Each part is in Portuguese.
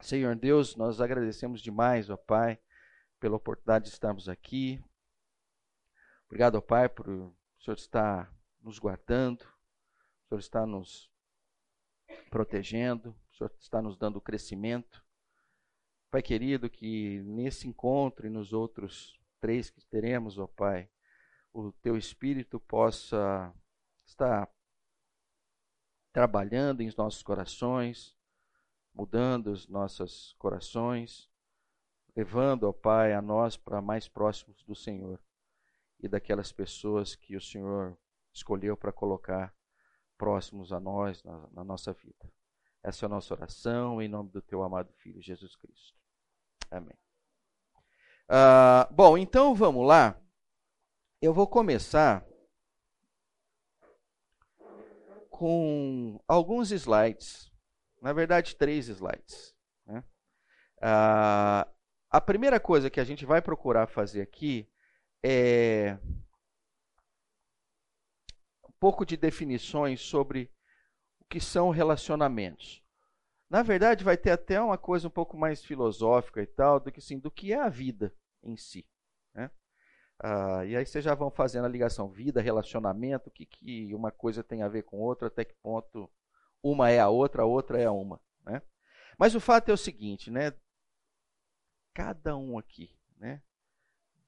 Senhor Deus, nós agradecemos demais, ó Pai, pela oportunidade de estarmos aqui. Obrigado, ó Pai, por o Senhor estar nos guardando, o Senhor está nos protegendo, o Senhor está nos dando crescimento. Pai querido, que nesse encontro e nos outros três que teremos, ó Pai, o Teu Espírito possa estar trabalhando em nossos corações, mudando os nossos corações, levando, ó Pai, a nós para mais próximos do Senhor e daquelas pessoas que o Senhor escolheu para colocar próximos a nós na, na, nossa vida. Essa é a nossa oração em nome do Teu amado Filho Jesus Cristo. Amém. Uh, bom, então vamos lá. Eu vou começar com alguns slides, na verdade, três slides. Né? Uh, a primeira coisa que a gente vai procurar fazer aqui é um pouco de definições sobre o que são relacionamentos. Na verdade, vai ter até uma coisa um pouco mais filosófica e tal, do que assim, do que é a vida em si. Né? Ah, e aí vocês já vão fazendo a ligação vida, relacionamento, o que, que uma coisa tem a ver com outra, até que ponto uma é a outra, a outra é a uma. Né? Mas o fato é o seguinte, né? Cada um aqui, né?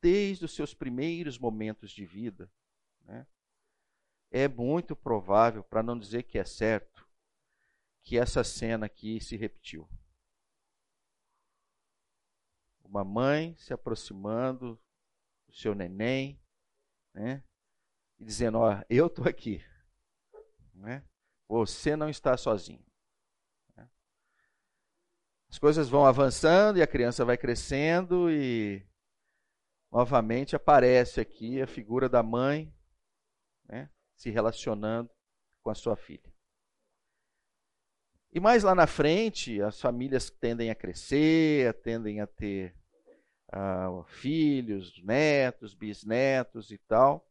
desde os seus primeiros momentos de vida, né? é muito provável, para não dizer que é certo, que essa cena aqui se repetiu. Uma mãe se aproximando do seu neném, né? E dizendo: Ó, eu estou aqui. Né? Você não está sozinho. Né? As coisas vão avançando e a criança vai crescendo e novamente aparece aqui a figura da mãe né, se relacionando com a sua filha. E mais lá na frente, as famílias tendem a crescer, tendem a ter uh, filhos, netos, bisnetos e tal.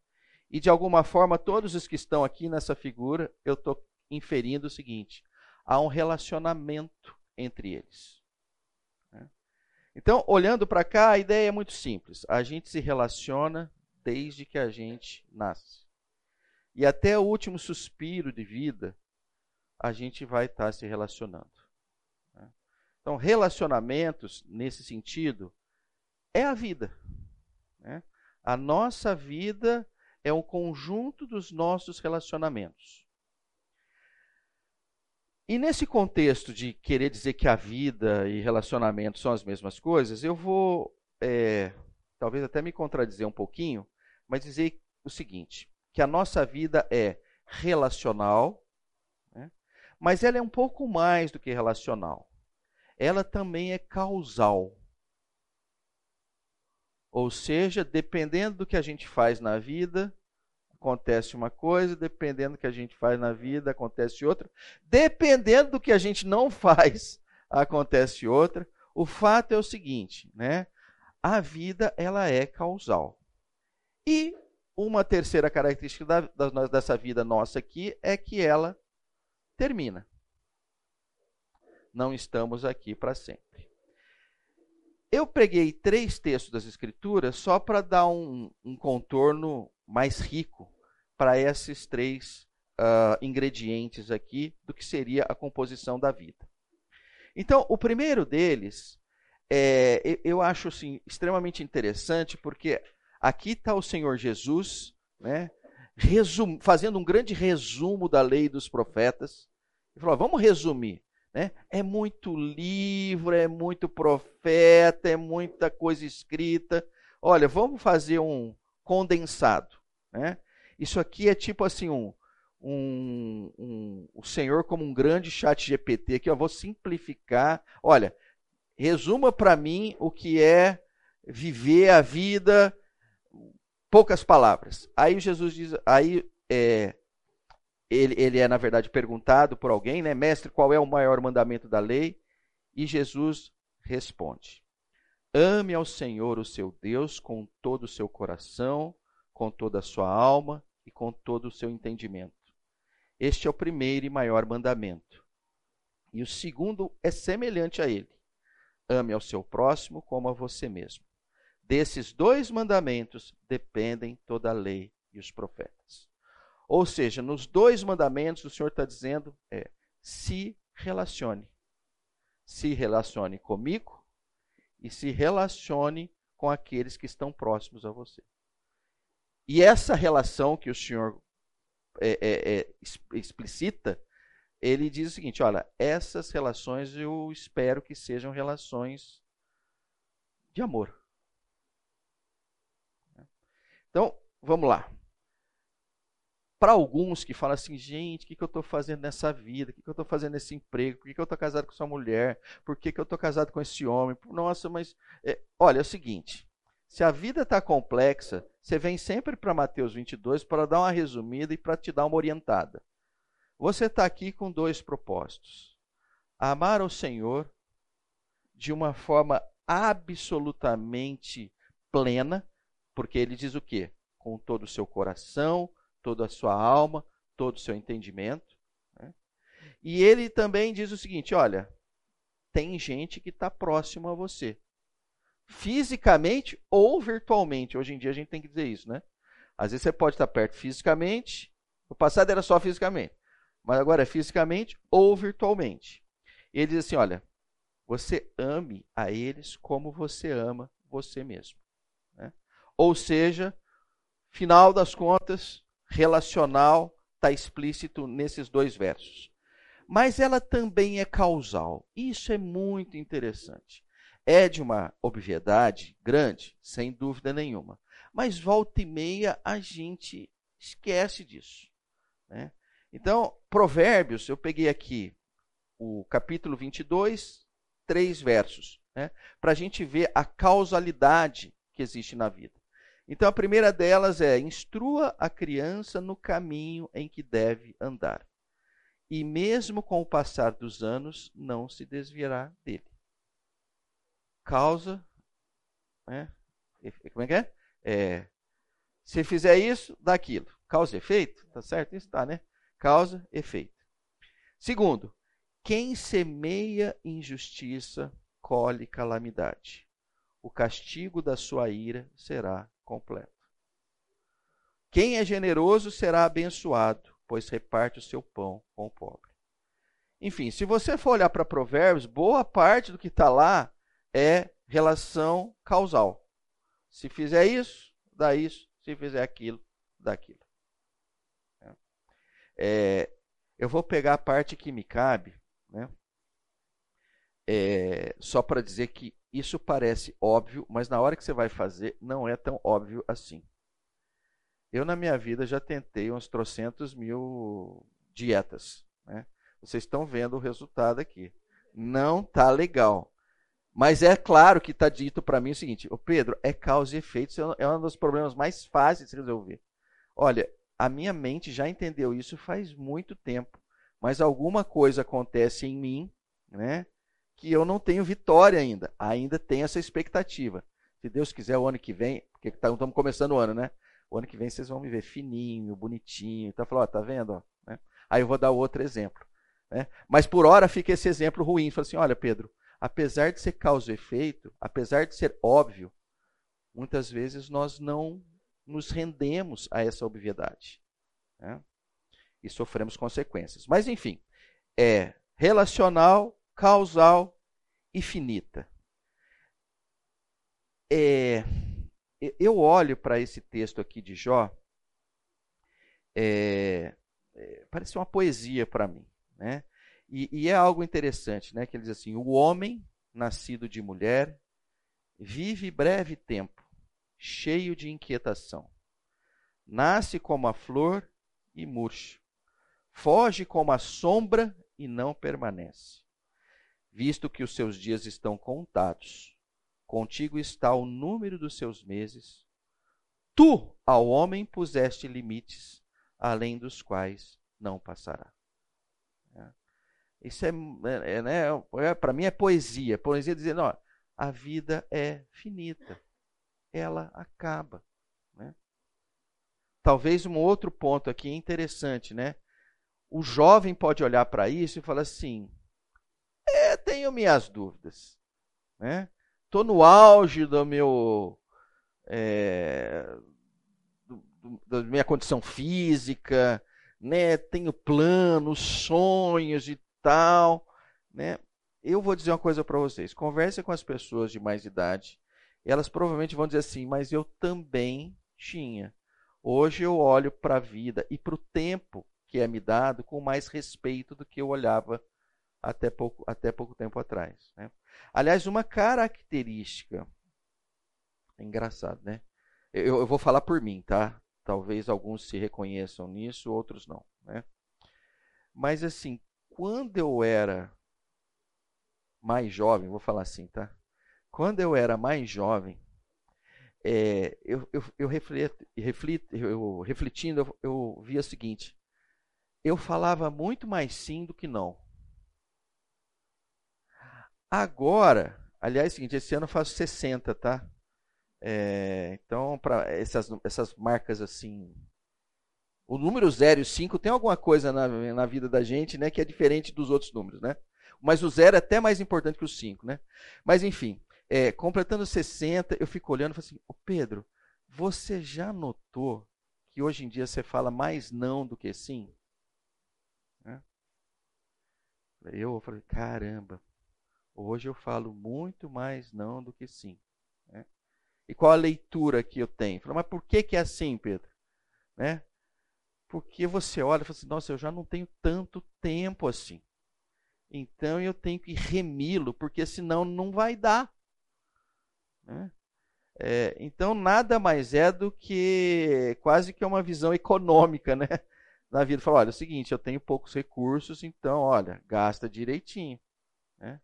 E de alguma forma, todos os que estão aqui nessa figura, eu estou inferindo o seguinte: há um relacionamento entre eles. Né? Então, olhando para cá, a ideia é muito simples. A gente se relaciona desde que a gente nasce. E até o último suspiro de vida, a gente vai estar tá se relacionando. Né? Então, relacionamentos, nesse sentido, é a vida. Né? A nossa vida é um conjunto dos nossos relacionamentos. E nesse contexto de querer dizer que a vida e relacionamento são as mesmas coisas, eu vou, é, talvez até me contradizer um pouquinho, mas dizer o seguinte: que a nossa vida é relacional, mas ela é um pouco mais do que relacional. Ela também é causal. Ou seja, dependendo do que a gente faz na vida, acontece uma coisa, dependendo do que a gente faz na vida, acontece outra. Dependendo do que a gente não faz, acontece outra. O fato é o seguinte, né? A vida ela é causal. E uma terceira característica da, da, dessa vida nossa aqui é que ela termina. Não estamos aqui para sempre. Eu peguei três textos das Escrituras só para dar um, um, contorno mais rico para esses três uh, ingredientes aqui do que seria a composição da vida. Então, o primeiro deles, é, eu acho assim, extremamente interessante, porque aqui está o Senhor Jesus, né, resum, fazendo um grande resumo da lei dos profetas. Ele falou: vamos resumir. Né? É muito livro, é muito profeta, é muita coisa escrita. Olha, vamos fazer um condensado. Né? Isso aqui é tipo assim um, um, um, o Senhor como um grande chat GPT que eu vou simplificar. Olha, resuma para mim o que é viver a vida poucas palavras. Aí Jesus diz, aí é, ele, ele é na verdade perguntado por alguém, né, mestre, qual é o maior mandamento da lei? E Jesus responde: Ame ao Senhor, o seu Deus, com todo o seu coração, com toda a sua alma e com todo o seu entendimento. Este é o primeiro e maior mandamento. E o segundo é semelhante a ele. ame ao seu próximo como a você mesmo. Desses dois mandamentos dependem toda a lei e os profetas. Ou seja, nos dois mandamentos o Senhor está dizendo é se relacione. Se relacione comigo e se relacione com aqueles que estão próximos a você. E essa relação que o Senhor é, é, é, explicita, ele diz o seguinte: olha, essas relações eu espero que sejam relações de amor. Então, vamos lá. Para alguns que falam assim, gente, o que, que eu estou fazendo nessa vida? O que, que eu estou fazendo nesse emprego? Por que, que eu estou casado com essa mulher? Por que, que eu estou casado com esse homem? Nossa, mas. É, olha, é o seguinte: se a vida está complexa, você vem sempre para Mateus 22 para dar uma resumida e para te dar uma orientada. Você está aqui com dois propósitos: amar o Senhor de uma forma absolutamente plena, porque ele diz o quê? Com todo o seu coração, toda a sua alma, todo o seu entendimento. Né? E ele também diz o seguinte: olha, tem gente que está próximo a você, fisicamente ou virtualmente. Hoje em dia a gente tem que dizer isso, né? Às vezes você pode estar perto fisicamente, no passado era só fisicamente, mas agora é fisicamente ou virtualmente. E ele diz assim: olha, você ame a eles como você ama você mesmo. Né? Ou seja, final das contas, relacional está explícito nesses dois versos. Mas ela também é causal. Isso é muito interessante. É de uma obviedade grande, sem dúvida nenhuma. Mas volta e meia a gente esquece disso. Né? Então, Provérbios, eu peguei aqui o capítulo 22, três versos, né? para a gente ver a causalidade que existe na vida. Então a primeira delas é: instrua a criança no caminho em que deve andar, e mesmo com o passar dos anos não se desviará dele. Causa, né? como é que é? é? Se fizer isso, dá aquilo. Causa e efeito, tá certo? Isso tá, né? Causa, efeito. Segundo, quem semeia injustiça colhe calamidade. O castigo da sua ira será completo. Quem é generoso será abençoado, pois reparte o seu pão com o pobre. Enfim, se você for olhar para Provérbios, boa parte do que está lá é relação causal. Se fizer isso, dá isso. Se fizer aquilo, dá aquilo. É, eu vou pegar a parte que me cabe, né? É, só para dizer que isso parece óbvio, mas na hora que você vai fazer, não é tão óbvio assim. Eu, na minha vida, já tentei uns trocentos mil dietas. Né? Vocês estão vendo o resultado aqui. Não tá legal. Mas é claro que está dito para mim o seguinte: o Pedro, é causa e efeito, isso é um dos problemas mais fáceis de resolver. Olha, a minha mente já entendeu isso faz muito tempo, mas alguma coisa acontece em mim, né? que eu não tenho vitória ainda. Ainda tenho essa expectativa. Se Deus quiser, o ano que vem, porque tá, estamos começando o ano, né? O ano que vem vocês vão me ver fininho, bonitinho. Então, falou, ó, tá vendo? Ó, né? Aí eu vou dar outro exemplo. Né? Mas por hora fica esse exemplo ruim. Fala assim: olha, Pedro, apesar de ser causa e efeito, apesar de ser óbvio, muitas vezes nós não nos rendemos a essa obviedade. Né? E sofremos consequências. Mas, enfim, é relacional causal e finita. É, eu olho para esse texto aqui de Jó, é, é, parece uma poesia para mim, né? E, e, é algo interessante, né? Que ele diz assim: o homem nascido de mulher vive breve tempo, cheio de inquietação. Nasce como a flor e murcha, foge como a sombra e não permanece visto que os seus dias estão contados. Contigo está o número dos seus meses. Tu ao homem puseste limites, além dos quais não passará. É. Isso é, é, é né, é, para mim é poesia. Poesia dizendo, ó, a vida é finita, ela acaba. Né? Talvez um outro ponto aqui interessante, né? O jovem pode olhar para isso e falar assim: é, tenho minhas dúvidas. né? No auge do meu é, da minha condição física, né? Tenho planos, sonhos e tal, né? Eu vou dizer uma coisa para vocês: converse com as pessoas de mais idade. Elas provavelmente vão dizer assim, mas eu também tinha. Hoje eu olho para a vida e para o tempo que é me dado com mais respeito do que eu olhava até pouco, até pouco tempo atrás. Né? Aliás, uma característica. É engraçado, né? Eu, eu, vou falar por mim, tá? Talvez alguns se reconheçam nisso, outros não. Né? Mas assim, quando eu era mais jovem, vou falar assim, tá? Quando eu era mais jovem, é, eu, eu, eu, reflito, reflito, eu refletindo, eu, eu via o seguinte: eu falava muito mais sim do que não. Agora, aliás, é o seguinte, esse ano eu faço 60, tá? É, então, para essas, essas marcas assim. O número 0 e o 5 tem alguma coisa na, na vida da gente né, que é diferente dos outros números, né? Mas o 0 é até mais importante que o 5, né? Mas enfim, é, completando 60, eu fico olhando e falo assim: Ô Pedro, você já notou que hoje em dia você fala mais não do que sim? Né? Eu falei: caramba, Hoje eu falo muito mais não do que sim. Né? E qual a leitura que eu tenho? Falo, mas por que, que é assim, Pedro? Né? Porque você olha e fala assim, nossa, eu já não tenho tanto tempo assim. Então eu tenho que remi-lo, porque senão não vai dar. Né? É, então nada mais é do que quase que uma visão econômica né? na vida. Fala, olha, é o seguinte, eu tenho poucos recursos, então olha, gasta direitinho. Né?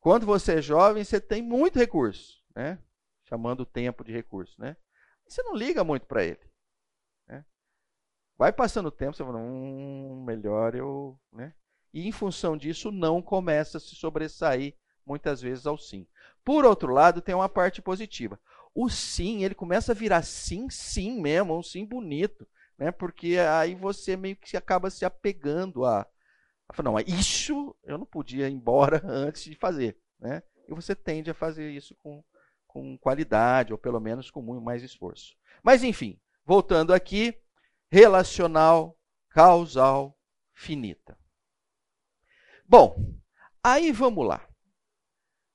Quando você é jovem, você tem muito recurso, né? chamando o tempo de recurso. Né? Você não liga muito para ele. Vai passando o tempo, você fala, hum, melhor eu. Né? E em função disso, não começa a se sobressair muitas vezes ao sim. Por outro lado, tem uma parte positiva. O sim, ele começa a virar sim, sim mesmo, um sim bonito, né? Porque aí você meio que acaba se apegando a, não, isso eu não podia ir embora antes de fazer. Né? E você tende a fazer isso com, com qualidade, ou pelo menos com muito mais esforço. Mas, enfim, voltando aqui, relacional, causal, finita. Bom, aí vamos lá.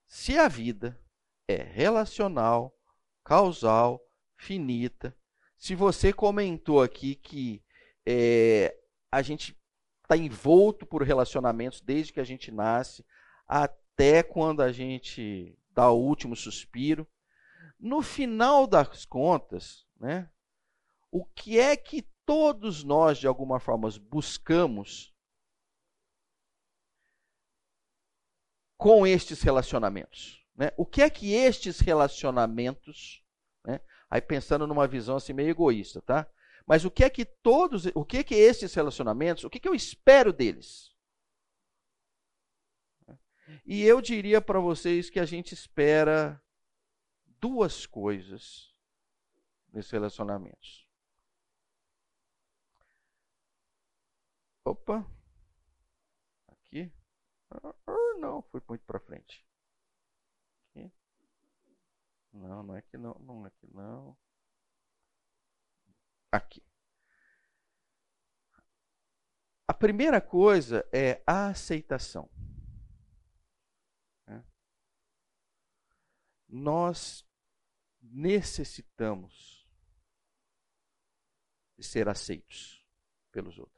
Se a vida é relacional, causal, finita, se você comentou aqui que é, a gente está envolto por relacionamentos desde que a gente nasce até quando a gente dá o último suspiro. No final das contas, né, o que é que todos nós, de alguma forma, buscamos com estes relacionamentos? Né? O que é que estes relacionamentos, né, aí pensando numa visão assim meio egoísta, tá? Mas o que é que todos, o que é que esses relacionamentos, o que, é que eu espero deles? E eu diria para vocês que a gente espera duas coisas nesses relacionamentos. Opa. Aqui. Não, foi muito para frente. Aqui. Não, não é que não, não é que não aqui. A primeira coisa é a aceitação. Né? Nós necessitamos de ser aceitos pelos outros.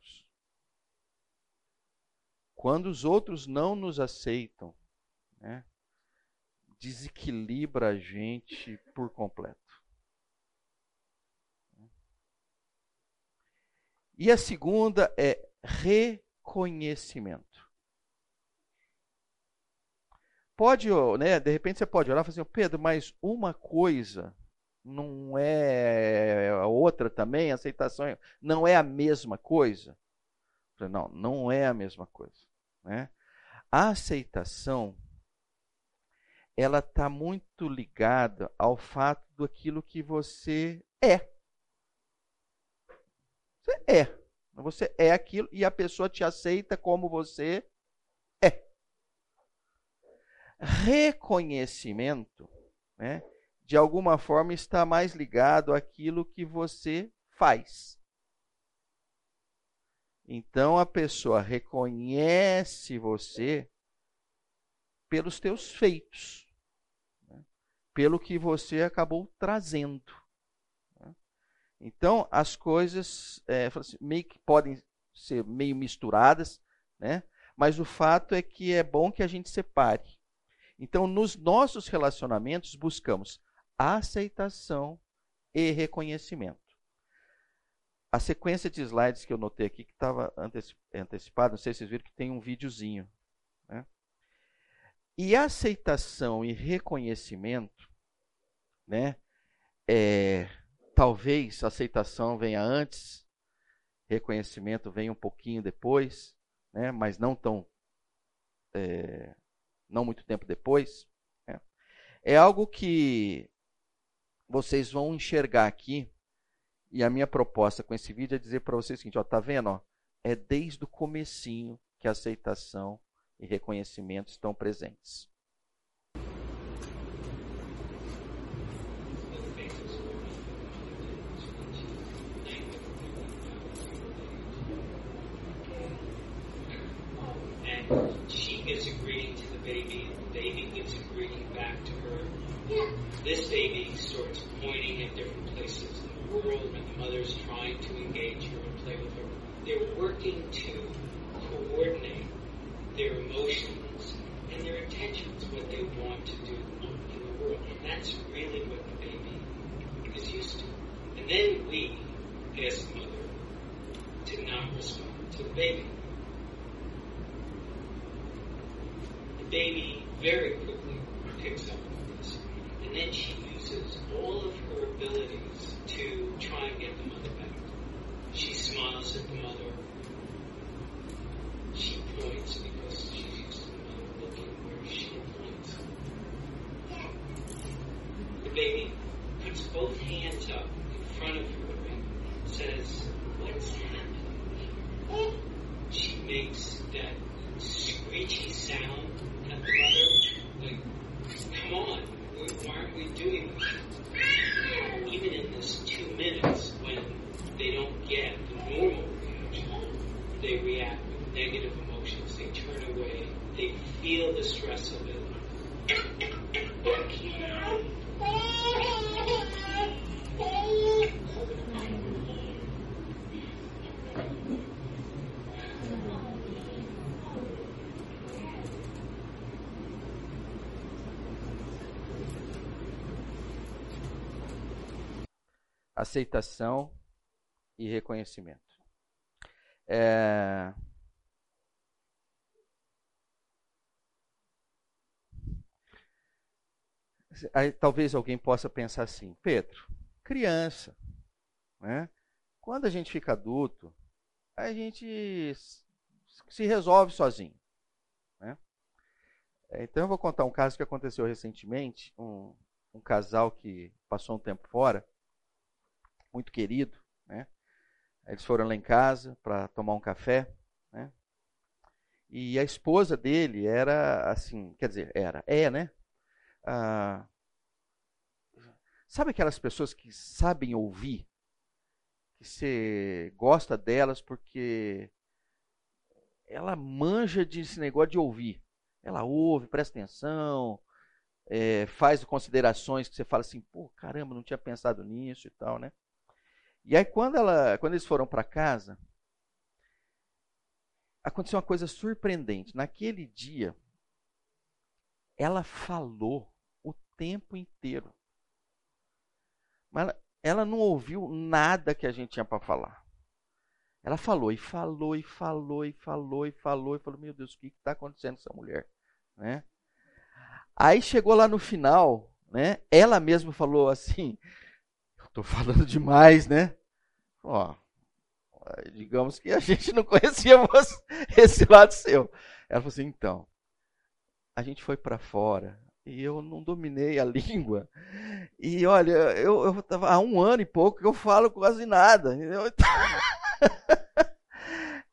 Quando os outros não nos aceitam, né, desequilibra a gente por completo. E a segunda é reconhecimento. Pode, né, de repente você pode olhar e falar assim, Pedro, mas uma coisa não é a outra também, aceitação não é a mesma coisa? Não, não é a mesma coisa. Né? A aceitação ela está muito ligada ao fato daquilo que você é. Você é. Você é aquilo e a pessoa te aceita como você é. Reconhecimento, né, de alguma forma, está mais ligado àquilo que você faz. Então a pessoa reconhece você pelos teus feitos, né? pelo que você acabou trazendo. Né? Então as coisas é, assim, meio que podem ser meio misturadas, né? mas o fato é que é bom que a gente separe. Então nos nossos relacionamentos buscamos aceitação e reconhecimento. A sequência de slides que eu notei aqui, que estava antecipada, não sei se vocês viram que tem um videozinho. Né? E aceitação e reconhecimento, né? É, talvez aceitação venha antes, reconhecimento venha um pouquinho depois, né? mas não tão. É, não muito tempo depois. Né? É algo que vocês vão enxergar aqui e a minha proposta com esse vídeo é dizer para vocês o seguinte, ó, tá vendo? Ó, é desde o comecinho que a aceitação e reconhecimento estão presentes. she gives a greeting to the baby, and the baby gives a greeting back to her. This baby starts pointing at different places world and the mother's trying to engage her and play with her. They're working to coordinate their emotions and their intentions, what they want to do in the world. And that's really what the baby is used to. And then we ask the mother to not respond to the baby. The baby very quickly picks up on this. And then she uses all of her abilities to try and get the mother back. She smiles at the mother. She points because she's used to the mother looking where she points. The baby puts both hands up in front of her and says, What's happening? She makes that screechy sound the mother, we doing? Even in this two minutes when they don't get the normal reaction, they react with negative emotions, they turn away, they feel the stress of it. Aceitação e reconhecimento. É... Aí, talvez alguém possa pensar assim, Pedro, criança, né? Quando a gente fica adulto, a gente se resolve sozinho. Né? Então eu vou contar um caso que aconteceu recentemente, um, um casal que passou um tempo fora muito querido, né? Eles foram lá em casa para tomar um café, né? E a esposa dele era assim, quer dizer, era, é, né? Ah, sabe aquelas pessoas que sabem ouvir? Que você gosta delas porque ela manja desse negócio de ouvir. Ela ouve, presta atenção, é, faz considerações que você fala assim, pô, caramba, não tinha pensado nisso e tal, né? E aí quando, ela, quando eles foram para casa, aconteceu uma coisa surpreendente. Naquele dia, ela falou o tempo inteiro. Mas ela, ela não ouviu nada que a gente tinha para falar. Ela falou e falou e falou e falou e falou e falou: Meu Deus, o que está acontecendo com essa mulher? Né? Aí chegou lá no final, né? Ela mesma falou assim: Estou falando demais, né? Ó, digamos que a gente não conhecia esse lado seu. Ela falou assim, então, a gente foi para fora e eu não dominei a língua. E olha, eu, eu tava há um ano e pouco que eu falo quase nada.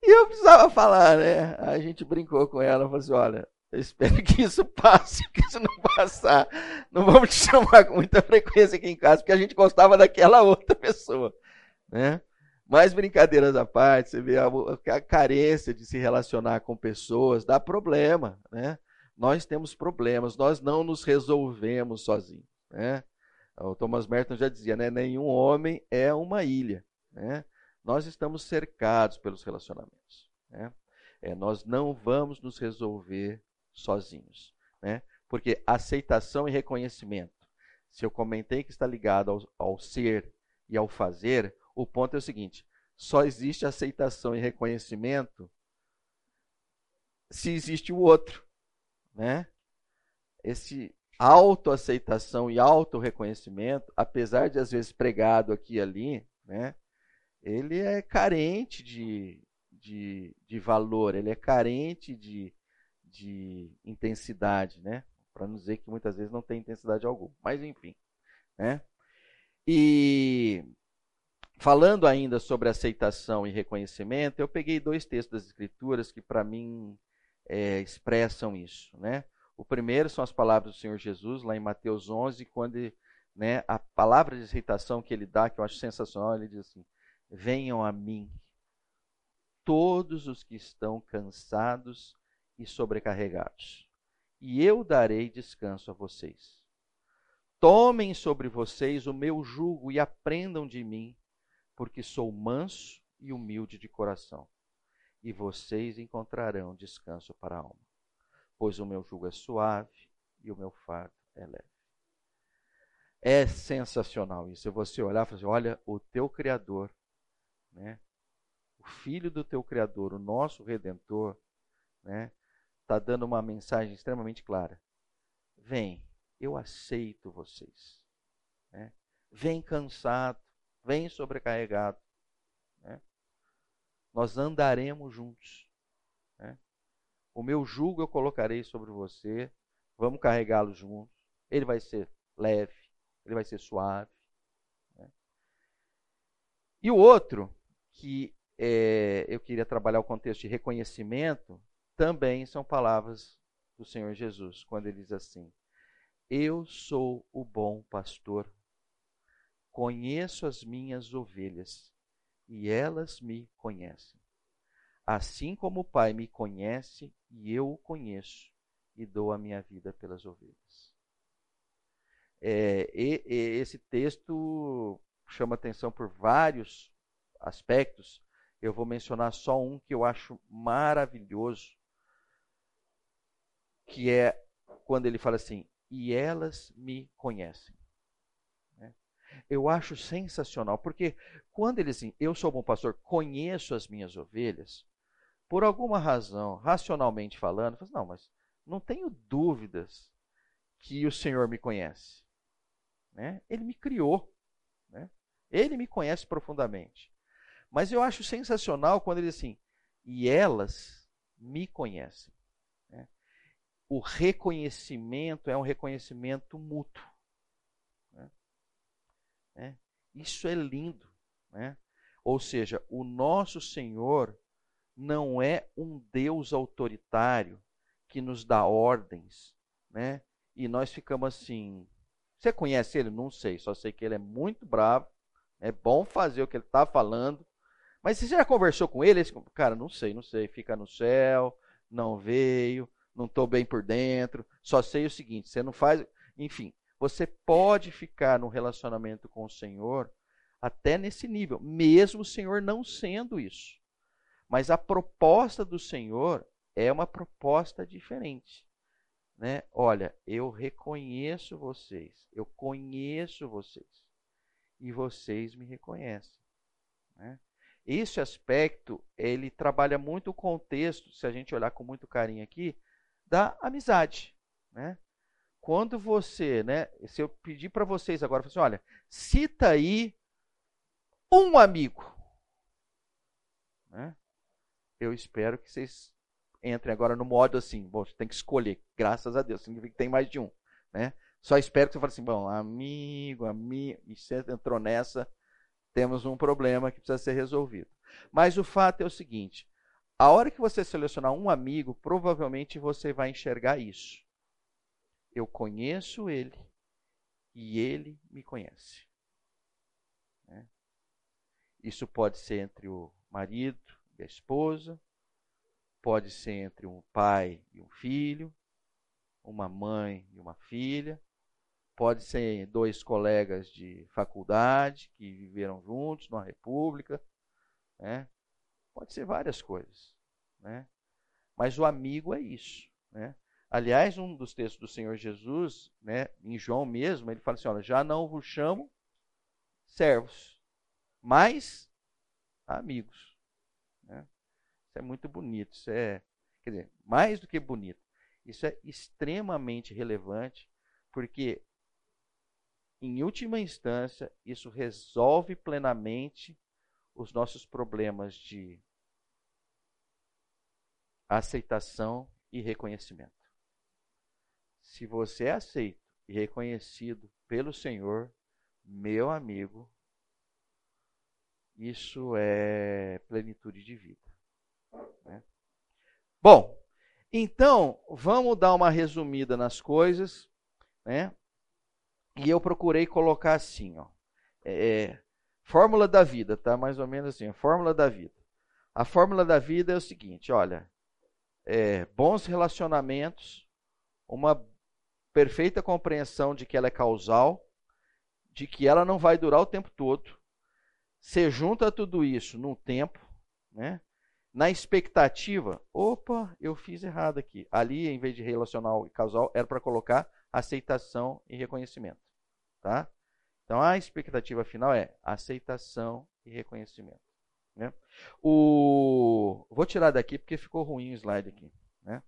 E eu precisava falar, né? A gente brincou com ela, falou assim, olha, Eu espero que isso passe, porque se não passar, não vamos te chamar com muita frequência aqui em casa, porque a gente gostava daquela outra pessoa, né? Mas brincadeiras à parte, você vê a, a carência de se relacionar com pessoas, dá problema, né? Nós temos problemas, nós não nos resolvemos sozinhos, né? O Thomas Merton já dizia, né? Nenhum homem é uma ilha, né? Nós estamos cercados pelos relacionamentos, né? É, nós não vamos nos resolver sozinhos, né? Porque aceitação e reconhecimento, se eu comentei que está ligado ao, ao ser e ao fazer, o ponto é o seguinte: só existe aceitação e reconhecimento se existe o outro, né? Esse autoaceitação e autorreconhecimento, apesar de às vezes pregado aqui e ali, né? Ele é carente de, de, de valor, ele é carente de, de intensidade, né? Para não dizer que muitas vezes não tem intensidade alguma. Mas enfim, né? E falando ainda sobre aceitação e reconhecimento, eu peguei dois textos das Escrituras que, para mim, é, expressam isso. Né? O primeiro são as palavras do Senhor Jesus, lá em Mateus 11, quando né, a palavra de aceitação que ele dá, que eu acho sensacional, ele diz assim: Venham a mim, todos os que estão cansados e sobrecarregados, e eu darei descanso a vocês. Tomem sobre vocês o meu jugo e aprendam de mim porque sou manso e humilde de coração, e vocês encontrarão descanso para a alma, pois o meu jugo é suave e o meu fardo é leve. É sensacional isso. Você olhar e falar assim, olha, o teu Criador, né? o Filho do teu Criador, o nosso Redentor, né? Está dando uma mensagem extremamente clara. Vem, eu aceito vocês. Né? Vem cansado, vem sobrecarregado. Né? Nós andaremos juntos. Né? O meu jugo eu colocarei sobre você, vamos carregá-lo juntos. Ele vai ser leve, ele vai ser suave. Né? E o outro, que é, eu queria trabalhar o contexto de reconhecimento, também são palavras do Senhor Jesus, quando ele diz assim: Eu sou o bom pastor Conheço as minhas ovelhas e elas me conhecem. Assim como o Pai me conhece e eu o conheço e dou a minha vida pelas ovelhas. É, e, e esse texto chama atenção por vários aspectos. Eu vou mencionar só um que eu acho maravilhoso, que é quando ele fala assim: e elas me conhecem eu acho sensacional, porque quando ele assim, eu sou bom pastor, conheço as minhas ovelhas, por alguma razão, racionalmente falando, falo, não, mas não tenho dúvidas que o Senhor me conhece. Né? Ele me criou. Né? Ele me conhece profundamente. Mas eu acho sensacional quando ele diz assim, e elas me conhecem. O reconhecimento é um reconhecimento mútuo. Né? Isso é lindo. Né? Ou seja, o nosso Senhor não é um Deus autoritário que nos dá ordens, né? E nós ficamos assim. Você conhece ele? Não sei, só sei que ele é muito bravo. É bom fazer o que ele está falando. Mas você já conversou com ele? Cara, não sei, não sei. Fica no céu, não veio, não estou bem por dentro. Só sei o seguinte: você não faz. Enfim, você pode ficar no relacionamento com o Senhor até nesse nível, mesmo o Senhor não sendo isso. Mas a proposta do Senhor é uma proposta diferente. Né? Olha, eu reconheço vocês, eu conheço vocês e vocês me reconhecem. Né? Esse aspecto ele trabalha muito o contexto, se a gente olhar com muito carinho aqui, da amizade. Né? quando você, né, se eu pedir para vocês agora, assim, olha, cita aí um amigo, né? Eu espero que vocês entrem agora no modo assim, bom, você tem que escolher, graças a Deus, significa que tem mais de um, né? Só espero que você fale assim, bom, amigo, amigo, e você entrou nessa, temos um problema que precisa ser resolvido. Mas o fato é o seguinte, a hora que você selecionar um amigo, provavelmente você vai enxergar isso. Eu conheço ele e ele me conhece. Né? Isso pode ser entre o marido e a esposa, pode ser entre um pai e um filho, uma mãe e uma filha, pode ser dois colegas de faculdade que viveram juntos numa república, né? Pode ser várias coisas, né? Mas o amigo é isso, né? Aliás, um dos textos do Senhor Jesus, né, em João mesmo, ele fala assim: olha, já não vos chamo servos, mas amigos. Né? Isso é muito bonito. Isso é, quer dizer, mais do que bonito. Isso é extremamente relevante, porque, em última instância, isso resolve plenamente os nossos problemas de aceitação e reconhecimento. Se você é aceito e reconhecido pelo Senhor, meu amigo, isso é plenitude de vida. Né? Bom, então vamos dar uma resumida nas coisas, né? E eu procurei colocar assim, ó, é, fórmula da vida, tá? Mais ou menos assim, a fórmula da vida. A fórmula da vida é o seguinte, olha, é, bons relacionamentos, uma perfeita compreensão de que ela é causal, de que ela não vai durar o tempo todo. Você junta tudo isso num tempo, né? Na expectativa, opa, eu fiz errado aqui. Ali, em vez de relacional e causal, era para colocar aceitação e reconhecimento, tá? Então a expectativa final é aceitação e reconhecimento. Né? O... Vou tirar daqui porque ficou ruim o slide aqui. Né?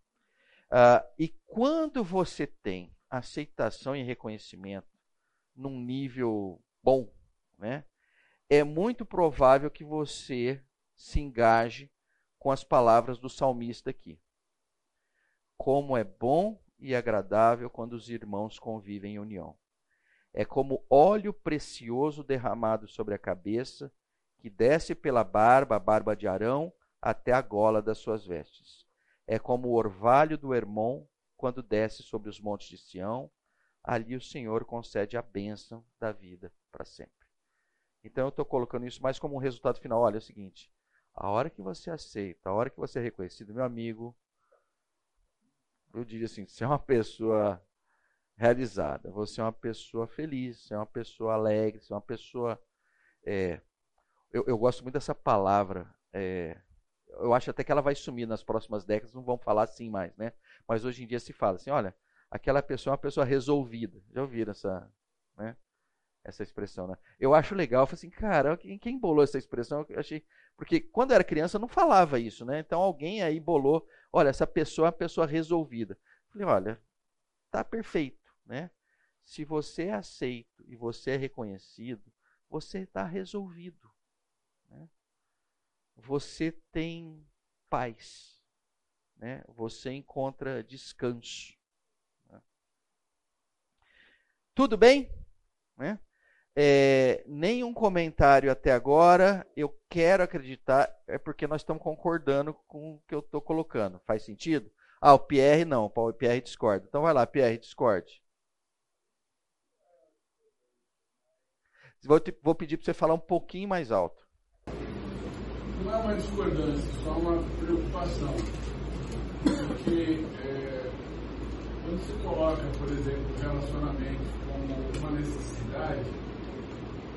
Uh, e quando você tem aceitação e reconhecimento num nível bom, né, é muito provável que você se engaje com as palavras do salmista aqui. Como é bom e agradável quando os irmãos convivem em união. É como óleo precioso derramado sobre a cabeça, que desce pela barba, a barba de Arão, até a gola das suas vestes. É como o orvalho do Hermon quando desce sobre os montes de Sião, ali o Senhor concede a bênção da vida para sempre. Então eu estou colocando isso mais como um resultado final. Olha, é o seguinte: a hora que você aceita, a hora que você é reconhecido, meu amigo, eu diria assim: você é uma pessoa realizada, você é uma pessoa feliz, você é uma pessoa alegre, você é uma pessoa. É, eu, eu, gosto muito dessa palavra. É, eu acho até que ela vai sumir nas próximas décadas, não vão falar assim mais, né? Mas hoje em dia se fala assim, olha, aquela pessoa é uma pessoa resolvida. Já ouviram essa, né? Essa expressão, né? Eu acho legal, eu falei assim, cara, quem, quem bolou essa expressão? Eu achei, porque quando eu era criança eu não falava isso, né? Então alguém aí bolou, olha, essa pessoa é uma pessoa resolvida. Eu falei, olha, tá perfeito, né? Se você é aceito e você é reconhecido, você está resolvido. Né? Você tem paz né, você encontra descanso. Né? Tudo bem? Né? É, nenhum comentário até agora. Eu quero acreditar, é porque nós estamos concordando com o que eu estou colocando. Faz sentido? Ah, o Pierre não, o Pierre discorda. Então vai lá, Pierre, discorde. Vou, te, vou pedir para você falar um pouquinho mais alto. Não é uma discordância, só uma preocupação porque é, quando se coloca, por exemplo, relacionamentos como uma necessidade,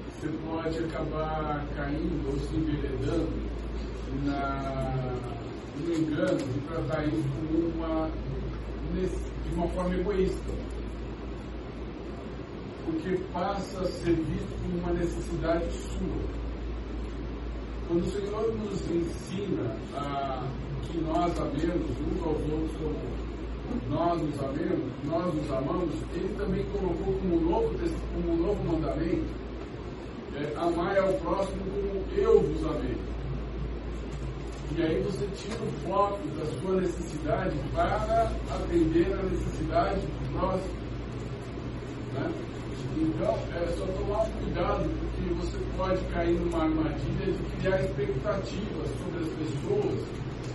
você pode acabar caindo ou se enveredando na, no engano de tratar isso como uma, de uma forma egoísta. Porque passa a ser visto como uma necessidade sua. Quando o Senhor nos ensina a que nós amemos uns aos outros como nós nos amemos, nós nos amamos, ele também colocou como novo, como novo mandamento, é, amar ao próximo como eu vos amei. E aí você tira o foco da sua necessidade para atender a necessidade do próximo. Né? Então, é só tomar cuidado, porque você pode cair numa armadilha de criar expectativas sobre as pessoas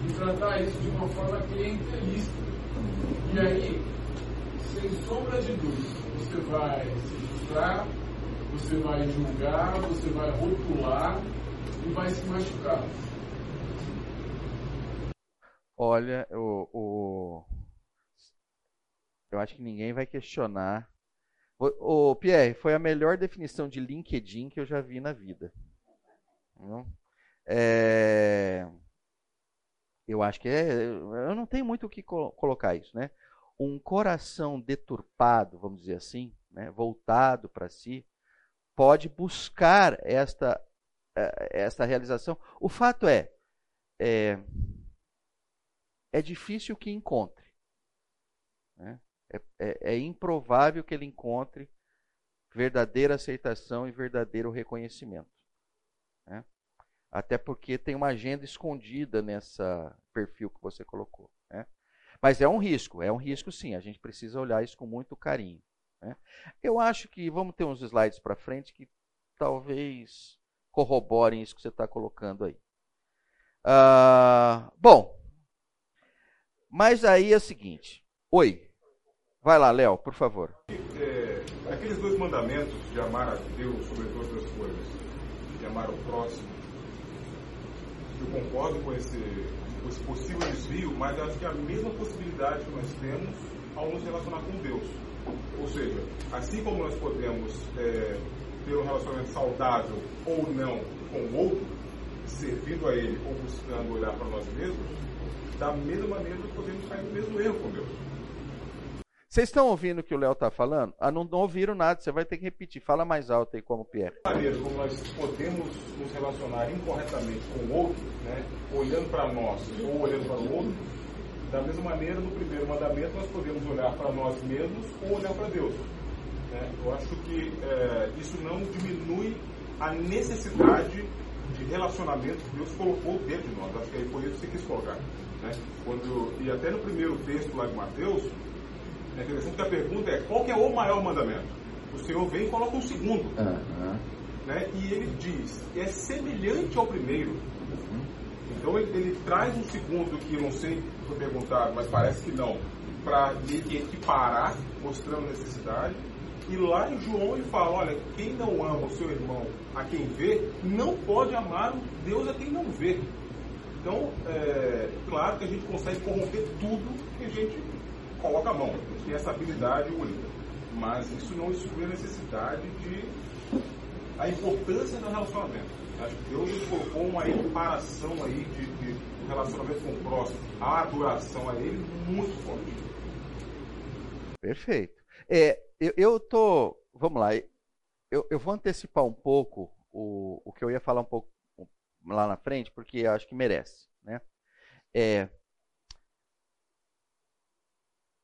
e tratar isso de uma forma clientelista. E aí, sem sombra de dúvida, você vai se frustrar, você vai julgar, você vai rotular e vai se machucar. Olha, o, o... eu acho que ninguém vai questionar. O, o Pierre, foi a melhor definição de LinkedIn que eu já vi na vida. É... Eu acho que é. Eu não tenho muito o que colocar isso, né? Um coração deturpado, vamos dizer assim, né, voltado para si, pode buscar esta, é, esta realização. O fato é, é, é difícil que encontre. É, é, é improvável que ele encontre verdadeira aceitação e verdadeiro reconhecimento. Né? Até porque tem uma agenda escondida nessa perfil que você colocou. Né? Mas é um risco, é um risco sim. A gente precisa olhar isso com muito carinho. Né? Eu acho que vamos ter uns slides para frente que talvez corroborem isso que você está colocando aí. Uh, bom, mas aí é o seguinte. Oi, vai lá, Léo, por favor. É, aqueles dois mandamentos de amar a Deus sobre todas as coisas, de amar o próximo eu concordo com esse, com esse possível desvio, mas acho que é a mesma possibilidade que nós temos ao nos relacionar com Deus. Ou seja, assim como nós podemos é, ter um relacionamento saudável ou não com o outro, servindo a ele ou buscando olhar para nós mesmos, da mesma maneira nós podemos cair no mesmo erro com Deus. Vocês estão ouvindo o que o Léo está falando? Ah, não, não, ouviram nada, você vai ter que repetir. Fala mais alto aí, como Pierre. maneira como nós podemos nos relacionar incorretamente com o outro, né, olhando para nós ou olhando para o outro, da mesma maneira, no primeiro mandamento, nós podemos olhar para nós mesmos ou olhar para Deus. Né? Eu acho que é, isso não diminui a necessidade de relacionamento que Deus colocou dentro de nós. Acho que aí foi isso que você quis colocar. Né? Quando, e até no primeiro texto lá de Mateus, é interessante que a pergunta é qual que é o maior mandamento? O Senhor vem e coloca um segundo. Uhum. Né? E ele diz, é semelhante ao primeiro. Uhum. Então ele, ele, traz um segundo que eu não sei foi perguntado, mas parece que não, para equiparar, mostrando necessidade. E lá em João ele fala, olha, quem não ama o seu irmão a quem vê, não pode amar Deus a quem não vê. Então, é, claro que a gente consegue corromper tudo que a gente coloca a mão, tem essa habilidade única. Mas isso não exclui a necessidade de. a importância do relacionamento. Acho que Deus colocou uma equiparação aí de, de, de relacionamento com o próximo, a adoração a Ele muito forte. Perfeito. É, eu, eu tô. Vamos lá. Eu, eu vou antecipar um pouco o, o que eu ia falar um pouco lá na frente, porque acho que merece. Né? É,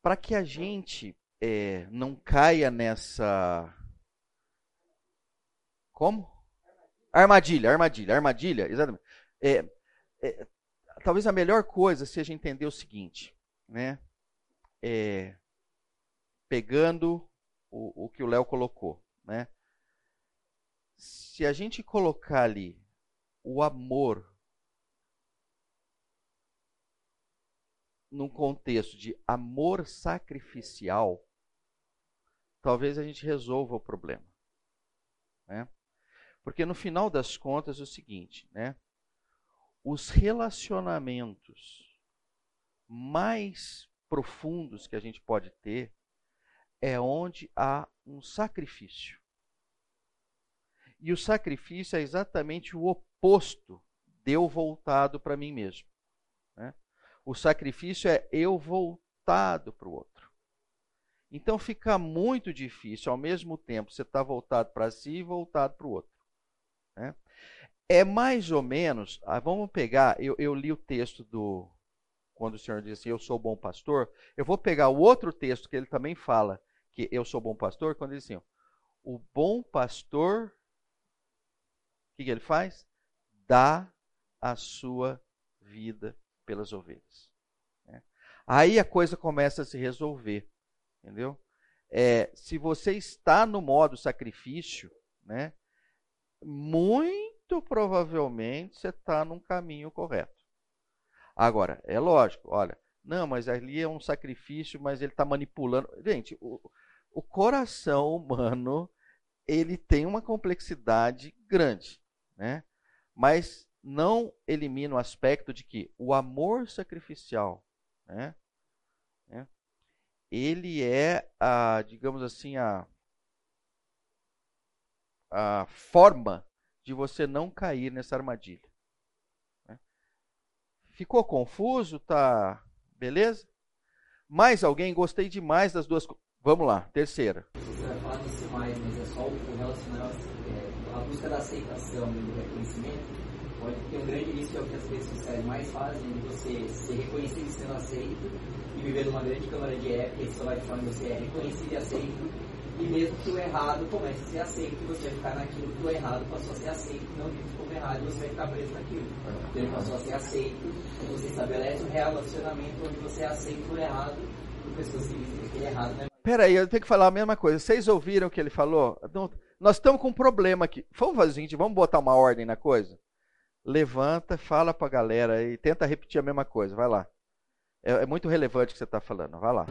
para que a gente é, não caia nessa. Como? Armadilha, armadilha, armadilha, exatamente. É, é, talvez a melhor coisa seja entender o seguinte, né? Pegando o, o que o Léo colocou, né? Se a gente colocar ali o amor num contexto de amor sacrificial, talvez a gente resolva o problema. Né? Porque no final das contas é o seguinte, né? Os relacionamentos mais profundos que a gente pode ter é onde há um sacrifício. E o sacrifício é exatamente o oposto de eu voltado para mim mesmo. O sacrifício é eu voltado para o outro. Então fica muito difícil, ao mesmo tempo, você estar tá voltado para si e voltado para o outro. Né? É mais ou menos, ah, vamos pegar, eu, eu li o texto do, quando o Senhor diz assim, eu sou bom pastor, eu vou pegar o outro texto que ele também fala que eu sou bom pastor, quando ele diz assim, o bom pastor, o que, que ele faz? Dá a sua vida pelas ovelhas. Né? Aí a coisa começa a se resolver, entendeu? É, se você está no modo sacrifício, né, muito provavelmente você está num caminho correto. Agora, é lógico, olha, não, mas ali é um sacrifício, mas ele está manipulando. Gente, o, o coração humano ele tem uma complexidade grande, né? Mas não elimina o aspecto de que o amor sacrificial, né? né? Ele é a, digamos assim, a, a forma de você não cair nessa armadilha. Né? Ficou confuso? Tá beleza? Mais alguém? Gostei demais das duas. Vamos lá, terceira. É é, a busca da aceitação e do reconhecimento pode ter um grande risco, é o que as redes sociais mais fazem, de você ser reconhecido e sendo aceito e viver numa grande câmara de eco, que só vai te você é reconhecido e aceito e mesmo que o errado comece a ser aceito, você vai ficar naquilo que o errado passou a ser aceito, não dito como errado, você vai ficar preso naquilo. Então ele passou a ser aceito, você estabelece um relacionamento onde você aceita o errado por pessoas que dizem que aquele errado não é. Peraí, eu tenho que falar a mesma coisa. Vocês ouviram o que ele falou? Nós estamos com um problema aqui. Vamos fazer o seguinte, vamos botar uma ordem na coisa? Levanta, fala para a galera e tenta repetir a mesma coisa. Vai lá. É, é muito relevante o que você está falando. Vai lá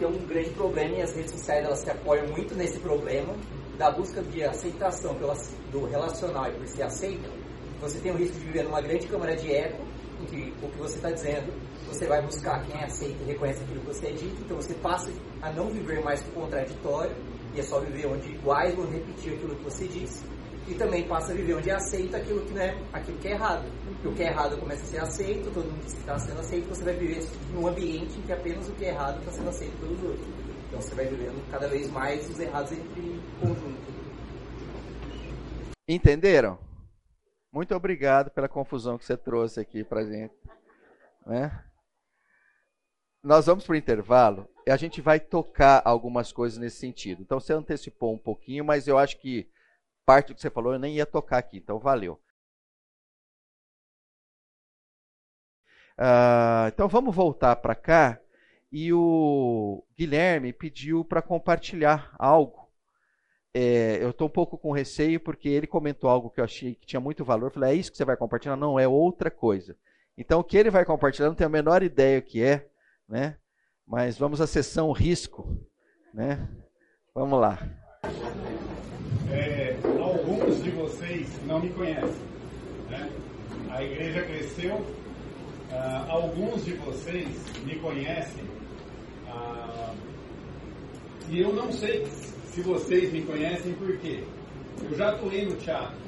tem um grande problema e as redes sociais elas se apoiam muito nesse problema da busca de aceitação pelas, do relacional e por ser aceito. Você tem o risco de viver numa grande câmara de eco, em que o que você está dizendo, você vai buscar quem é aceita e reconhece aquilo que você é dito, então você passa a não viver mais o contraditório, e é só viver onde iguais vão repetir aquilo que você disse e também passa a viver onde é aceito aquilo que, não é, aquilo que é errado. Porque o que é errado começa a ser aceito, todo mundo está sendo aceito, você vai viver num ambiente em que apenas o que é errado está sendo aceito pelos outros. Então você vai vivendo cada vez mais os errados entre conjunto. Entenderam? Muito obrigado pela confusão que você trouxe aqui para gente. Né? Nós vamos para o intervalo e a gente vai tocar algumas coisas nesse sentido. Então você antecipou um pouquinho, mas eu acho que parte que você falou eu nem ia tocar aqui, então valeu. Uh, então vamos voltar para cá. E o Guilherme pediu para compartilhar algo. É, eu estou um pouco com receio porque ele comentou algo que eu achei que tinha muito valor. Eu falei, é isso que você vai compartilhar? Não, é outra coisa. Então o que ele vai compartilhar, não tenho a menor ideia o que é, né? Mas vamos à sessão risco, né? Vamos lá. É, alguns de vocês não me conhecem. Né? A igreja cresceu, uh, alguns de vocês me conhecem, uh, e eu não sei se vocês me conhecem por quê. Eu já atuei no teatro,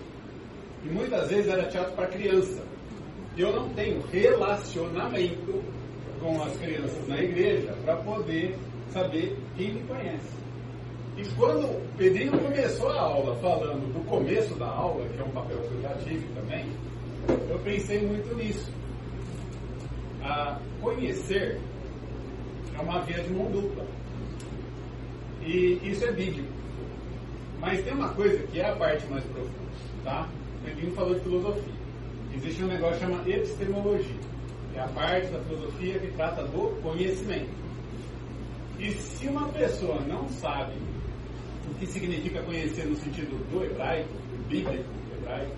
e muitas vezes era teatro para criança. Eu não tenho relacionamento com as crianças na igreja para poder saber quem me conhece. E quando o Pedrinho começou a aula falando do começo da aula, que é um papel que eu já tive também, eu pensei muito nisso. A conhecer é uma via de mão dupla. E isso é bíblico. Mas tem uma coisa que é a parte mais profunda, tá? O Pedrinho falou de filosofia. Existe um negócio que chama epistemologia. É a parte da filosofia que trata do conhecimento. E se uma pessoa não sabe o que significa conhecer no sentido do hebraico, do bíblico hebraico,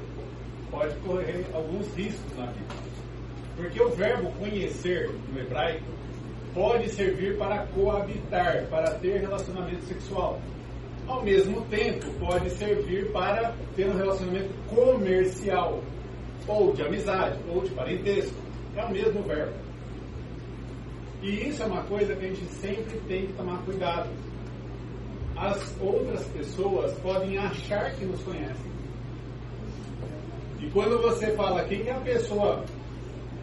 pode correr alguns riscos na vida. Porque o verbo conhecer no hebraico pode servir para coabitar, para ter relacionamento sexual. Ao mesmo tempo, pode servir para ter um relacionamento comercial, ou de amizade, ou de parentesco. É o mesmo verbo. E isso é uma coisa que a gente sempre tem que tomar cuidado as outras pessoas podem achar que nos conhecem. E quando você fala quem é a pessoa,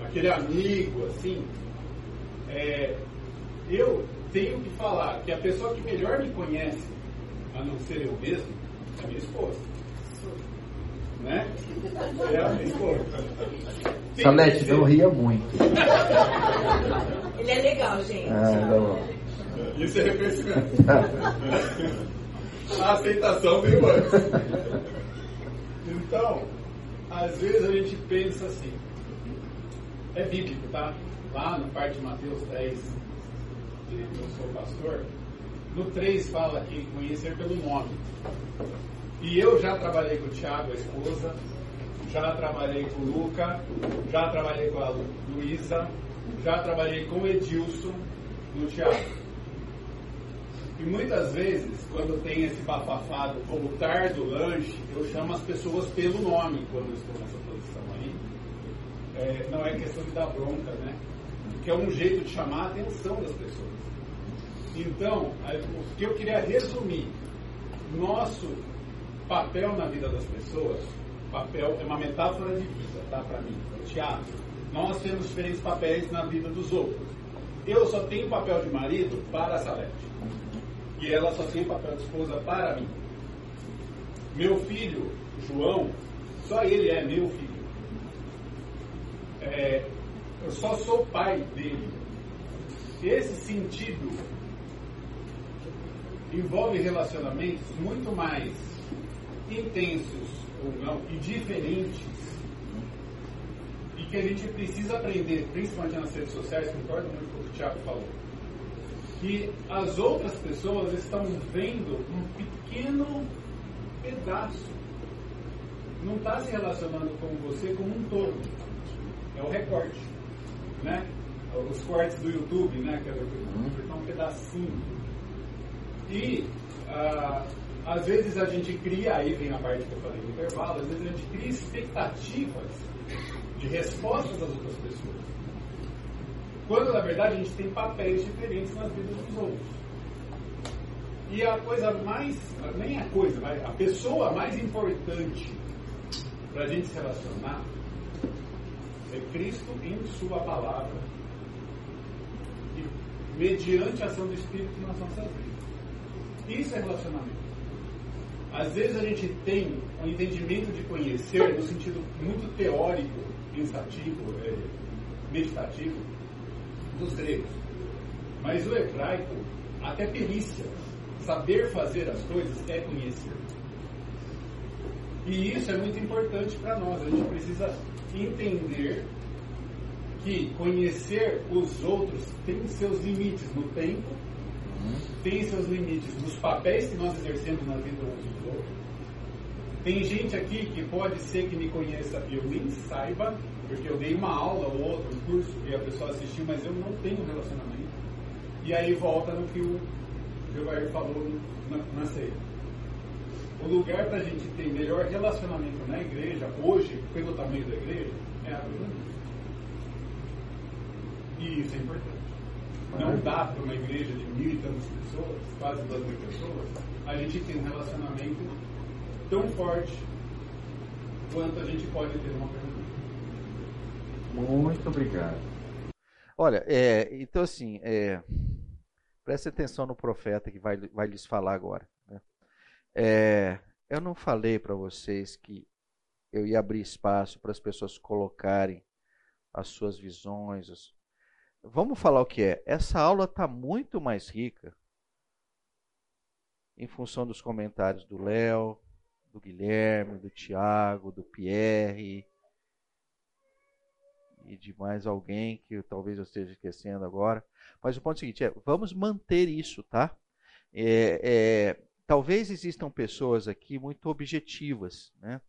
aquele amigo, assim, é, eu tenho que falar que a pessoa que melhor me conhece, a não ser eu mesmo, é a minha esposa. Né? É a minha esposa. Salete, não ria muito. Ele é legal, gente. Ah, tá bom. Isso é reconhecimento. a aceitação veio antes. Então, às vezes a gente pensa assim, é bíblico, tá? Lá no parte de Mateus 10, eu sou pastor, no 3 fala que conhecer pelo nome. E eu já trabalhei com o Tiago, a esposa, já trabalhei com o Luca, já trabalhei com a Luísa, já trabalhei com o Edilson no teatro. E muitas vezes, quando tem esse bafafado voltar do lanche, eu chamo as pessoas pelo nome quando estou nessa posição aí. É, não é questão de dar bronca, né? Que é um jeito de chamar a atenção das pessoas. Então, o que eu queria resumir, nosso papel na vida das pessoas, papel é uma metáfora de vida, tá? Para mim, é teatro. Nós temos diferentes papéis na vida dos outros. Eu só tenho papel de marido para a Salete. E ela só tem papel de esposa para mim. Meu filho, João, só ele é meu filho. É, eu só sou pai dele. Esse sentido envolve relacionamentos muito mais intensos ou não e diferentes e que a gente precisa aprender, principalmente nas redes sociais, concordo muito com o que o Thiago falou, que as outras pessoas estão vendo um pequeno pedaço. Não está se relacionando com você como um todo. É o recorte. Né? Os cortes do YouTube, né? Que é um pedacinho. E ah, às vezes a gente cria, aí vem a parte que eu falei no intervalo, às vezes a gente cria expectativas de respostas das outras pessoas. Quando na verdade a gente tem papéis diferentes nas vidas dos outros. E a coisa mais, nem a coisa, mas a pessoa mais importante para a gente se relacionar é Cristo em Sua palavra e mediante a ação do Espírito nas nossas vidas. Isso é relacionamento. Às vezes a gente tem um entendimento de conhecer no sentido muito teórico, pensativo, é, meditativo, dos gregos. Mas o hebraico, até perícia, saber fazer as coisas é conhecer. E isso é muito importante para nós. A gente precisa entender que conhecer os outros tem seus limites no tempo, tem seus limites nos papéis que nós exercemos na vida uns dos outros. Tem gente aqui que pode ser que me conheça e eu nem saiba, porque eu dei uma aula ou outro, um curso, e a pessoa assistiu, mas eu não tenho relacionamento. E aí volta no que o Gilberto falou na, na ceia. O lugar para a gente ter melhor relacionamento na igreja, hoje, pelo tamanho da igreja, é a. E isso é importante. Não dá para uma igreja de mil e tantas pessoas, quase duas mil pessoas, a gente ter um relacionamento tão forte quanto a gente pode ter uma pergunta. Muito obrigado. Olha, é, então assim, é, preste atenção no profeta que vai, vai lhes falar agora. Né? É, eu não falei para vocês que eu ia abrir espaço para as pessoas colocarem as suas visões. As... Vamos falar o que é. Essa aula está muito mais rica em função dos comentários do Léo, do Guilherme, do Tiago, do Pierre e de mais alguém que talvez eu esteja esquecendo agora. Mas o ponto é o seguinte é, vamos manter isso, tá? É, é, talvez existam pessoas aqui muito objetivas, né?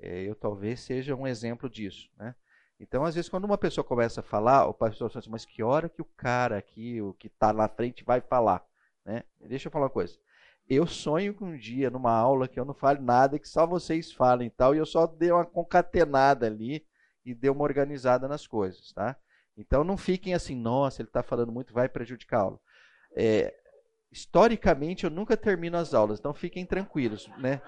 É, eu talvez seja um exemplo disso, né? Então, às vezes, quando uma pessoa começa a falar, o pastor fala assim, mas que hora que o cara aqui, o que está na frente, vai falar? Né? Deixa eu falar uma coisa. Eu sonho com um dia, numa aula, que eu não fale nada, que só vocês falem e tal, e eu só dei uma concatenada ali e dei uma organizada nas coisas, tá? Então, não fiquem assim, nossa, ele está falando muito, vai prejudicar a aula. É, historicamente, eu nunca termino as aulas, então fiquem tranquilos, né?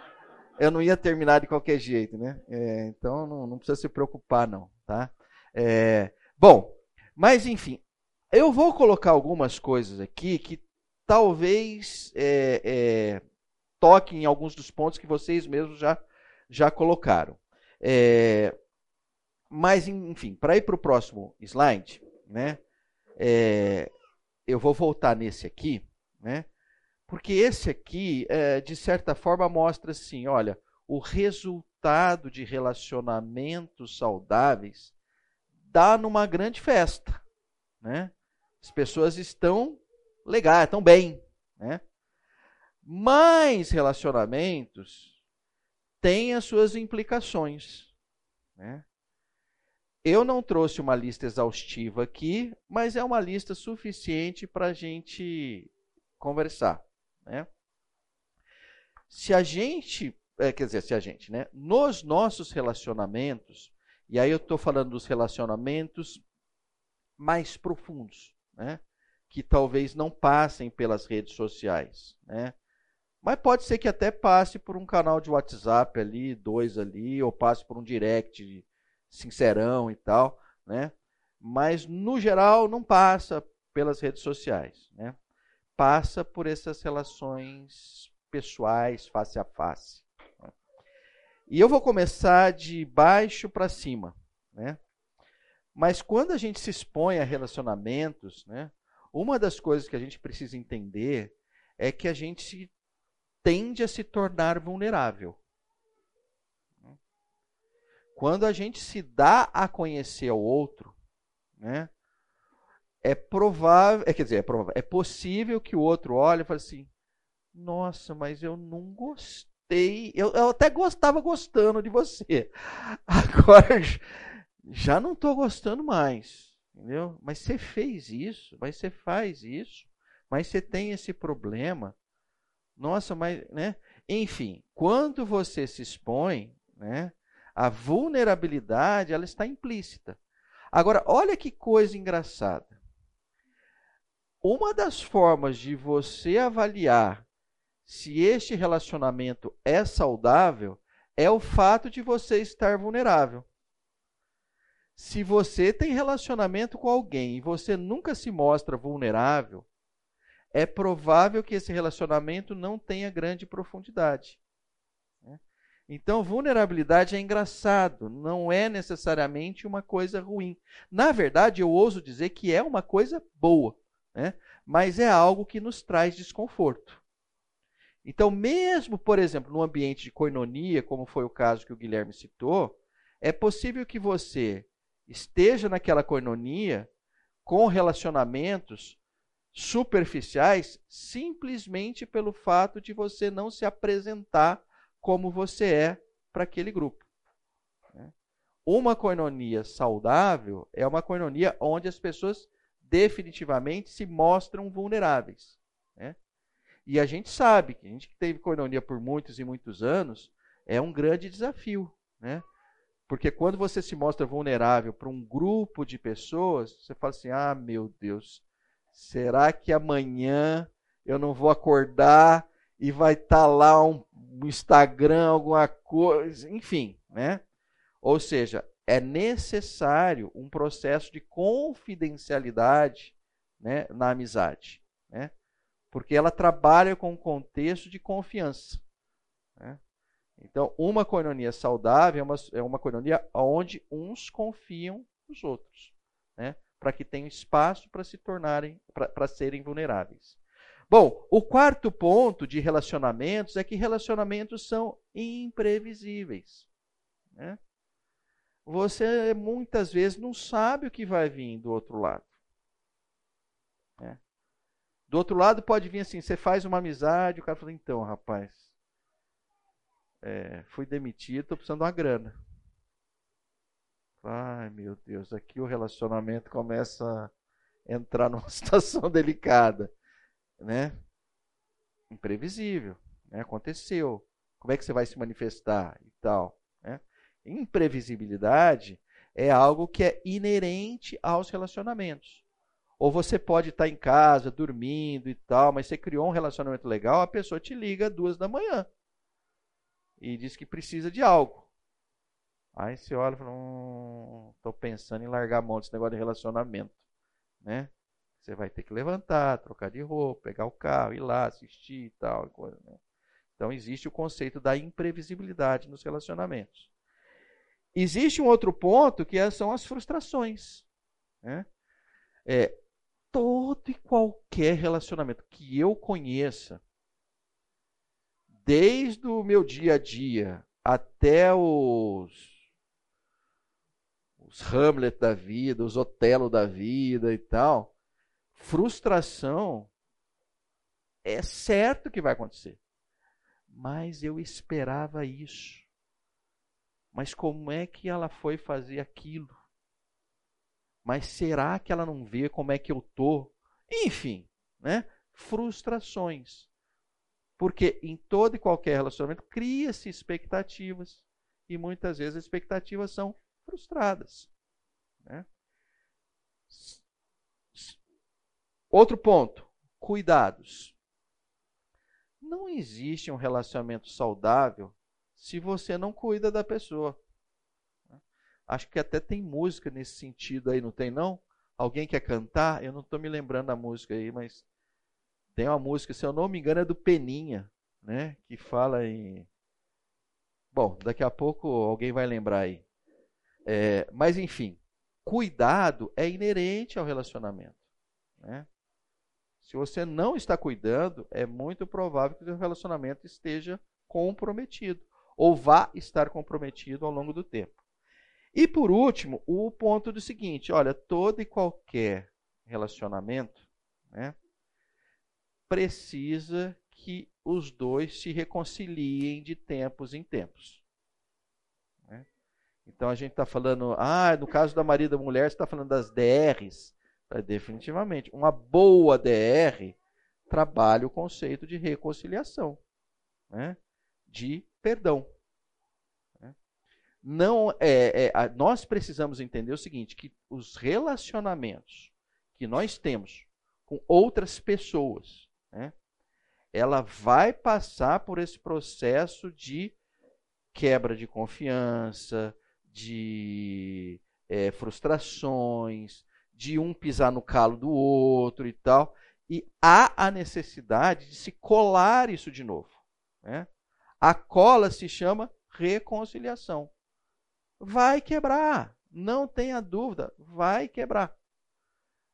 Eu não ia terminar de qualquer jeito, né? É, então, não, não precisa se preocupar, não. Tá? É, bom, mas enfim, eu vou colocar algumas coisas aqui que talvez é, é, toquem em alguns dos pontos que vocês mesmos já, já colocaram. É, mas, enfim, para ir para o próximo slide, né, é, eu vou voltar nesse aqui, né, porque esse aqui, é, de certa forma, mostra assim: olha, o resultado de relacionamentos saudáveis dá numa grande festa, né? As pessoas estão legais, estão bem, né? Mas relacionamentos têm as suas implicações, Né? Eu não trouxe uma lista exaustiva aqui, mas é uma lista suficiente para a gente conversar. Né? Se a gente, é, quer dizer, se a gente, né? Nos nossos relacionamentos, e aí eu estou falando dos relacionamentos mais profundos, né? Que talvez não passem pelas redes sociais, né? Mas pode ser que até passe por um canal de WhatsApp ali, dois ali, ou passe por um direct sincerão e tal, né? Mas no geral não passa pelas redes sociais, né? Passa por essas relações pessoais, face a face. Né? E eu vou começar de baixo para cima, né? Mas quando a gente se expõe a relacionamentos, né? Uma das coisas que a gente precisa entender é que a gente tende a se tornar vulnerável. Quando a gente se dá a conhecer ao outro, né, é provável, é, quer dizer, é, provável, é possível que o outro olhe e fale assim: Nossa, mas eu não gostei. Eu, eu até gostava gostando de você. Agora já não estou gostando mais. Entendeu? Mas você fez isso, mas você faz isso, mas você tem esse problema. Nossa, mas, né? Enfim, quando você se expõe, né? A vulnerabilidade, ela está implícita. Agora, olha que coisa engraçada. Uma das formas de você avaliar se este relacionamento é saudável é o fato de você estar vulnerável. Se você tem relacionamento com alguém e você nunca se mostra vulnerável, é provável que esse relacionamento não tenha grande profundidade. Né? Então, vulnerabilidade é engraçado, não é necessariamente uma coisa ruim. Na verdade, eu ouso dizer que é uma coisa boa, né? mas é algo que nos traz desconforto. Então, mesmo, por exemplo, no ambiente de coinonia, como foi o caso que o Guilherme citou, é possível que você esteja naquela coinonia com relacionamentos superficiais simplesmente pelo fato de você não se apresentar como você é para aquele grupo. Né? Uma coinonia saudável é uma coinonia onde as pessoas definitivamente se mostram vulneráveis. Né? E a gente sabe que a gente que teve coinonia por muitos e muitos anos é um grande desafio. Né? Porque quando você se mostra vulnerável para um grupo de pessoas, você fala assim: ah, meu Deus, Será que amanhã eu não vou acordar e vai estar tá lá um, Instagram, alguma coisa, enfim, né? Ou seja, é necessário um processo de confidencialidade né, na amizade, né? Porque ela trabalha com um contexto de confiança. Né? Então, uma coinonia saudável é uma, é uma coinonia onde uns confiam nos outros. Né? para que tenham espaço para se tornarem, para serem vulneráveis. Bom, o quarto ponto de relacionamentos é que relacionamentos são imprevisíveis. Né? Você muitas vezes não sabe o que vai vir do outro lado. Né? Do outro lado pode vir assim, você faz uma amizade, o cara fala, então, rapaz, é, fui demitido, estou precisando de uma grana. Ai, meu Deus, aqui o relacionamento começa a entrar numa situação delicada, né? Imprevisível, né? Aconteceu. Como é que você vai se manifestar e tal, né? Imprevisibilidade é algo que é inerente aos relacionamentos. Ou você pode estar em casa, dormindo e tal, mas você criou um relacionamento legal, a pessoa te liga às duas da manhã e diz que precisa de algo. Aí você olha e fala, hum, pensando em largar a mão desse negócio de relacionamento, né? Você vai ter que levantar, trocar de roupa, pegar o carro, ir lá, assistir e tal. Coisa, né? Então existe o conceito da imprevisibilidade nos relacionamentos. Existe um outro ponto que é, são as frustrações. Né? É, todo e qualquer relacionamento que eu conheça, desde o meu dia a dia até os os Hamlet da vida, os Otelo da vida e tal, frustração é certo que vai acontecer. Mas eu esperava isso. Mas como é que ela foi fazer aquilo? Mas será que ela não vê como é que eu tô? Enfim, né? Frustrações. Porque em todo e qualquer relacionamento cria-se expectativas e muitas vezes as expectativas são frustradas. Né? Outro ponto: cuidados. Não existe um relacionamento saudável se você não cuida da pessoa. Acho que até tem música nesse sentido aí, não tem não? Alguém quer cantar? Eu não estou me lembrando da música aí, mas tem uma música, se eu não me engano, é do Peninha, né? Que fala em. Bom, daqui a pouco alguém vai lembrar aí. É, mas enfim, cuidado é inerente ao relacionamento. Né? Se você não está cuidando, é muito provável que o relacionamento esteja comprometido ou vá estar comprometido ao longo do tempo. E por último, o ponto do seguinte: olha, todo e qualquer relacionamento né, precisa que os dois se reconciliem de tempos em tempos. Né? Então a gente está falando, ah, no caso da Maria da Mulher, você está falando das DRs. É, definitivamente. Uma boa DR trabalha o conceito de reconciliação, né? de perdão. Né? Não é, é, nós precisamos entender o seguinte, que os relacionamentos que nós temos com outras pessoas, né? ela vai passar por esse processo de quebra de confiança, de é, frustrações, de um pisar no calo do outro e tal. E há a necessidade de se colar isso de novo. Né? A cola se chama reconciliação. Vai quebrar, não tenha dúvida, vai quebrar.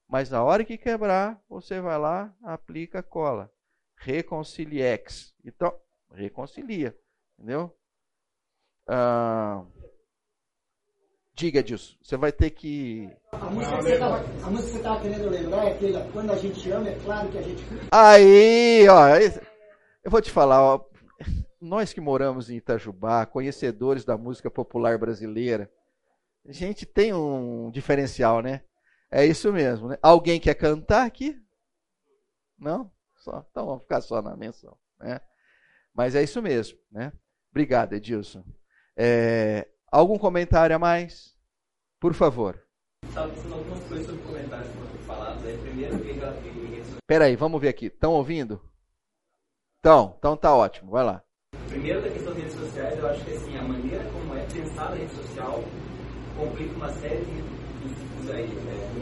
Mas na hora que quebrar, você vai lá, aplica a cola. Reconciliex. Então, reconcilia. Entendeu? Ah, Diga, Edilson, você vai ter que. A música, que você estava querendo lembrar é aquela, quando a gente ama, é claro que a gente. Aí, ó. Eu vou te falar, ó, nós que moramos em Itajubá, conhecedores da música popular brasileira, a gente tem um diferencial, né? É isso mesmo, né? Alguém quer cantar aqui? Não? Só. Então vamos ficar só na menção, né? Mas é isso mesmo, né? Obrigado, Edilson. É, Algum comentário a mais? Por favor. Estava pensando algumas coisas sobre comentários que foram falados. Aí, primeiro, que já Espera aí, vamos ver aqui. Estão ouvindo? Então, então tá ótimo. Vai lá. Primeiro, da questão das redes sociais, eu acho que assim, a maneira como é pensada a rede social complica uma série de princípios aí.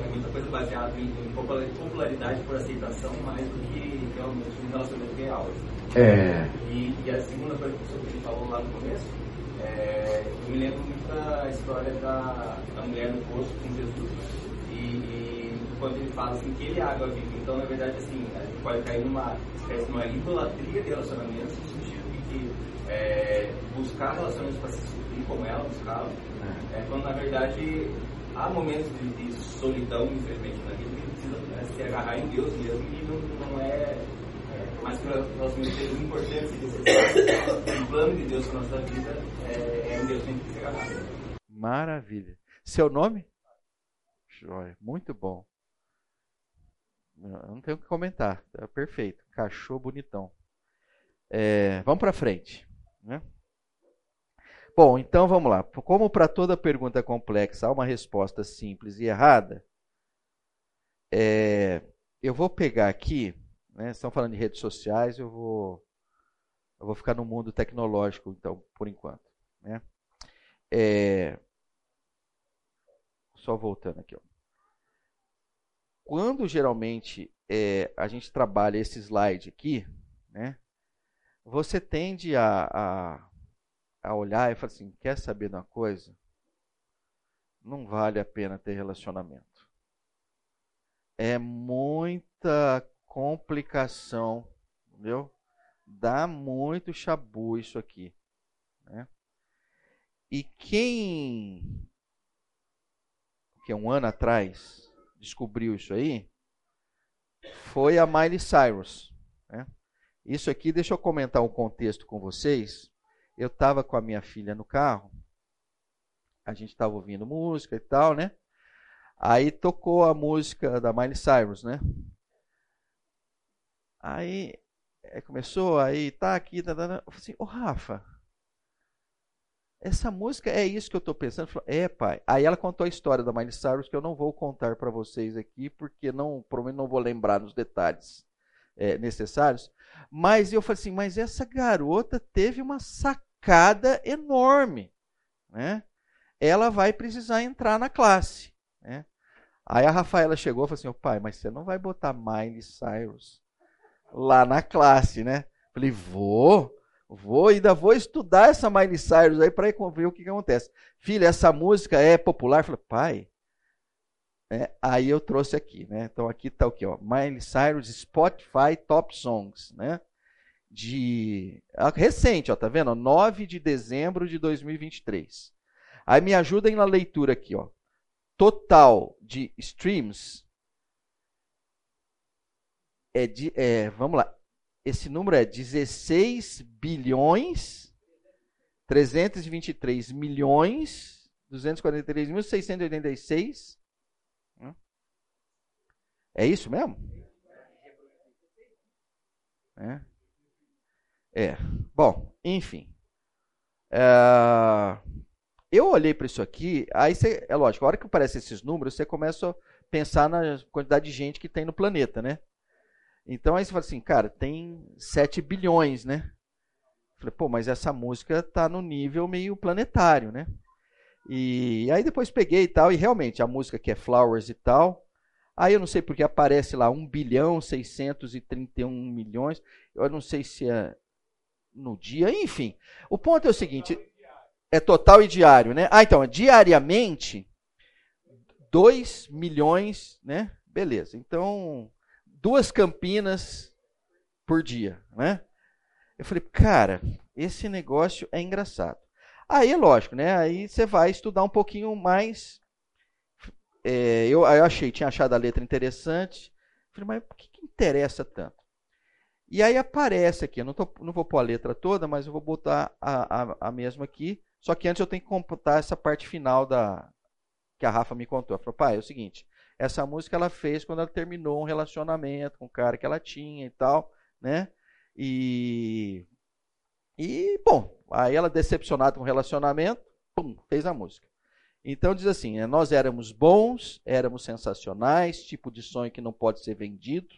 É muita coisa baseada em, em popularidade por aceitação mais do que realmente um relacionamento real. É. E, e, a segunda coisa que o senhor falou lá no começo é, eu me lembro muito da história da, da mulher no poço com Jesus. E, e, quando ele fala assim, que ele é água viva. Então, na verdade, assim, a gente pode cair numa espécie de uma idolatria de relacionamentos, no sentido de que é, buscar relacionamentos para se suprir como ela buscava, é, quando na verdade há momentos de, de solidão, infelizmente, na vida que precisa né, se agarrar em Deus mesmo e não, não é mas que nós mesmos importantes e necessários, o plano de Deus para a nossa vida é, é um Deus que a gente precisa agarrar. Maravilha. Seu nome? Joia. Muito bom. Não tenho o que comentar. É perfeito. Cachorro bonitão. É, vamos para frente. Né? Bom, então vamos lá. Como para toda pergunta complexa há uma resposta simples e errada, é, eu vou pegar aqui né? Estão falando de redes sociais, eu vou, eu vou ficar no mundo tecnológico, então, por enquanto. Né? É, só voltando aqui. Ó. Quando geralmente é, a gente trabalha esse slide aqui, né, você tende a, a, a olhar e falar assim: quer saber de uma coisa? Não vale a pena ter relacionamento. É muita complicação, entendeu? Dá muito chabu isso aqui, né? E quem que um ano atrás descobriu isso aí foi a Miley Cyrus, né? Isso aqui, deixa eu comentar um contexto com vocês. Eu estava com a minha filha no carro a gente estava ouvindo música e tal, né? Aí tocou a música da Miley Cyrus, né? Aí é, começou, aí tá aqui, tá, tá, tá. Eu falei assim, ô Rafa, essa música é isso que eu estou pensando? Falei, é, pai. Aí ela contou a história da Miley Cyrus que eu não vou contar para vocês aqui, porque não, provavelmente não vou lembrar nos detalhes é, necessários. Mas eu falei assim, mas essa garota teve uma sacada enorme, né? Ela vai precisar entrar na classe, né? Aí a Rafaela chegou e falou assim, oh, pai, mas você não vai botar Miley Cyrus lá na classe, né? Falei, vou, vou, ainda vou estudar essa Miley Cyrus aí para ver o que, que acontece. Filha, essa música é popular? Falei, pai, é, aí eu trouxe aqui, né? Então aqui está o que, ó, Miley Cyrus Spotify Top Songs, né? De recente, ó, tá vendo? 9 de dezembro de 2023. Aí me ajudem na leitura aqui, ó. Total de streams é de, é, vamos lá. Esse número é 16 bilhões 323 milhões 243 mil 686 é isso mesmo? É. é. Bom, enfim. É... Eu olhei para isso aqui, aí você, é lógico, a hora que aparecem esses números, você começa a pensar na quantidade de gente que tem no planeta, né? Então aí você fala assim, cara, tem 7 bilhões, né? Falei, pô, mas essa música tá no nível meio planetário, né? E aí depois peguei e tal, e realmente a música que é Flowers e tal, Aí eu não sei porque aparece lá 1 bilhão 631 milhões. Eu não sei se é no dia, enfim. O ponto é o seguinte, é total e diário, né? Ah, então, diariamente 2 milhões, né? Beleza. Então, duas Campinas por dia, né? Eu falei, cara, esse negócio é engraçado. Aí, lógico, né? Aí você vai estudar um pouquinho mais é, eu, eu achei, tinha achado a letra interessante. Falei, mas por que, que interessa tanto? E aí aparece aqui, eu não, tô, não vou pôr a letra toda, mas eu vou botar a, a, a mesma aqui. Só que antes eu tenho que computar essa parte final da que a Rafa me contou. Ela falou, pai, é o seguinte, essa música ela fez quando ela terminou um relacionamento com o cara que ela tinha e tal, né? E, e bom, aí ela decepcionada com o relacionamento, pum, fez a música. Então diz assim: né, nós éramos bons, éramos sensacionais, tipo de sonho que não pode ser vendido.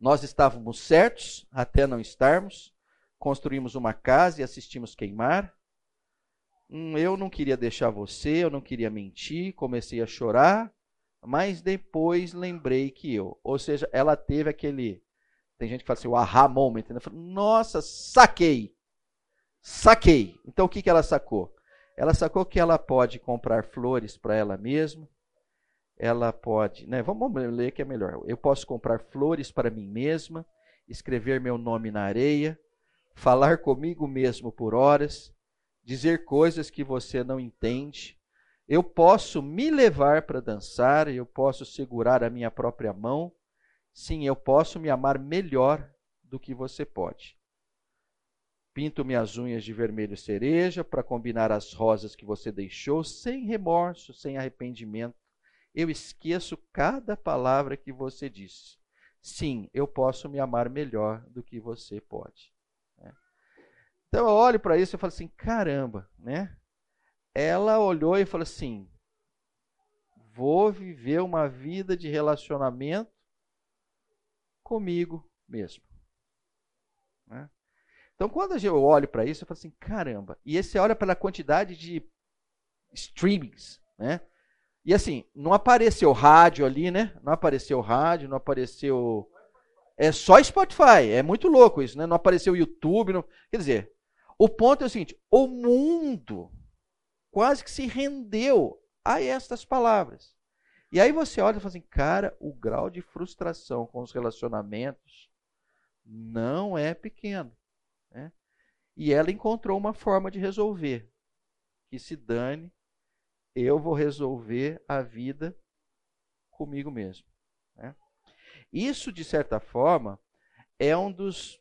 Nós estávamos certos até não estarmos. Construímos uma casa e assistimos queimar. Hum, eu não queria deixar você, eu não queria mentir, comecei a chorar, mas depois lembrei que eu. Ou seja, ela teve aquele. Tem gente que fala assim, o aha moment. Né? Nossa, saquei! Saquei! Então o que, que ela sacou? Ela sacou que ela pode comprar flores para ela mesma. Ela pode, né? Vamos ler que é melhor. Eu posso comprar flores para mim mesma, escrever meu nome na areia, falar comigo mesmo por horas, dizer coisas que você não entende. Eu posso me levar para dançar, eu posso segurar a minha própria mão. Sim, eu posso me amar melhor do que você pode. Pinto minhas unhas de vermelho cereja para combinar as rosas que você deixou, sem remorso, sem arrependimento. Eu esqueço cada palavra que você disse. Sim, eu posso me amar melhor do que você pode. Né? Então eu olho para isso e falo assim: caramba, né? Ela olhou e falou assim: vou viver uma vida de relacionamento comigo mesmo. Né? Então, quando eu olho para isso, eu falo assim, caramba. E você olha pela quantidade de streamings, né? E assim, não apareceu rádio ali, né? Não apareceu rádio, não apareceu. É só Spotify. É muito louco isso, né? Não apareceu YouTube. Não... Quer dizer, o ponto é o seguinte: o mundo quase que se rendeu a estas palavras. E aí você olha e fala assim, cara, o grau de frustração com os relacionamentos não é pequeno. Né? E ela encontrou uma forma de resolver. Que se dane, eu vou resolver a vida comigo mesmo. Né? Isso, de certa forma, é um dos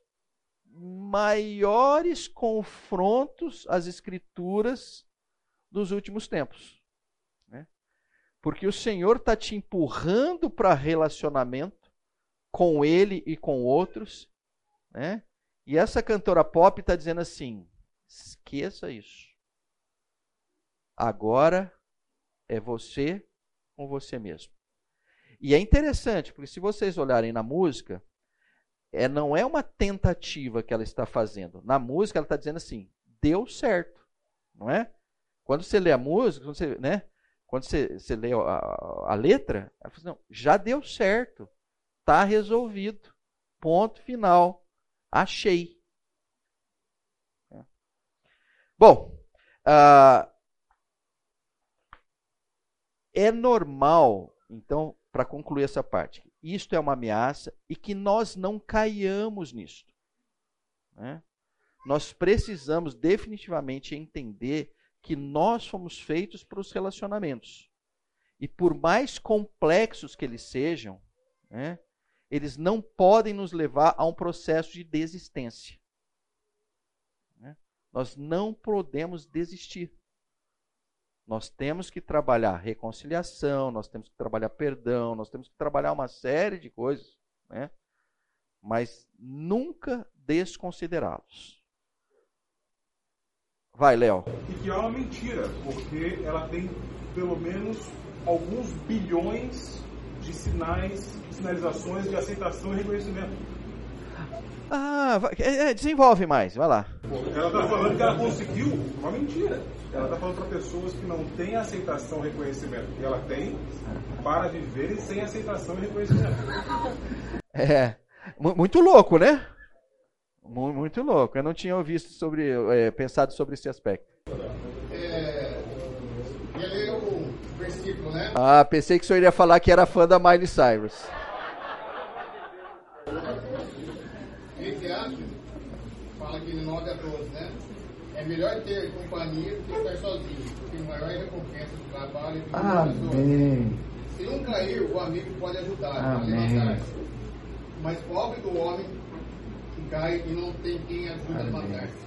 maiores confrontos às escrituras dos últimos tempos. Né? Porque o Senhor está te empurrando para relacionamento com Ele e com outros. Né? E essa cantora pop está dizendo assim: esqueça isso. Agora é você com você mesmo. E é interessante, porque se vocês olharem na música, é, não é uma tentativa que ela está fazendo. Na música, ela está dizendo assim: deu certo. Não é? Quando você lê a música, quando você, né? quando você, você lê a, a letra, ela fala assim, não, já deu certo. Está resolvido. Ponto final. Achei. É. Bom, uh, é normal, então, para concluir essa parte, isto é uma ameaça e que nós não caiamos nisto. Né? Nós precisamos definitivamente entender que nós fomos feitos para os relacionamentos. E por mais complexos que eles sejam, né, eles não podem nos levar a um processo de desistência. Né? Nós não podemos desistir. Nós temos que trabalhar reconciliação, nós temos que trabalhar perdão, nós temos que trabalhar uma série de coisas, né? mas nunca desconsiderá-los. Vai, Léo. E que é uma mentira, porque ela tem pelo menos alguns bilhões de sinais, sinalizações de aceitação e reconhecimento. Ah, é, é, desenvolve mais, vai lá. Ela está falando que ela conseguiu uma mentira. Ela está falando para pessoas que não têm aceitação e reconhecimento que ela tem para viverem sem aceitação e reconhecimento. É, muito louco, né? Muito louco. Eu não tinha visto sobre, é, pensado sobre esse aspecto. É, o versículo, né? Ah, pensei que o senhor iria falar que era fã da Miley Cyrus. fala aqui no 9 a 12, né? É melhor ter companhia do que estar sozinho, porque maior é a recompensa do trabalho e do Amém. Se um cair, o amigo pode ajudar Amém. a levantar-se. Mas pobre do homem que cai e não tem quem ajude a levantar-se.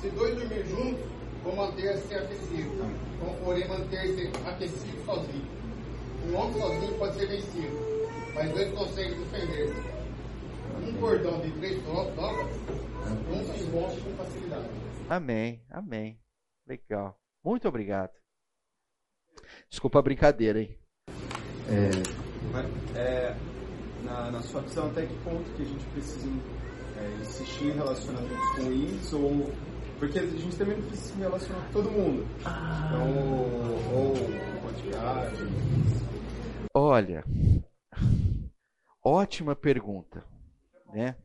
Se dois dormir juntos, vão manter-se aquecidos, vão porém manter-se aquecidos sozinhos. Um homem sozinho pode ser vencido, mas dois conseguem defender-se um cordão de três dobras não se envolve com facilidade. Amém, amém. Legal. Muito obrigado. Desculpa a brincadeira, hein? É, é, na, na, sua visão, até que ponto que a gente precisa é, insistir em relacionamentos ruins ou porque a gente também não precisa se relacionar com todo mundo. Ah. Então, ou, quantidade. Olha, ótima pergunta né?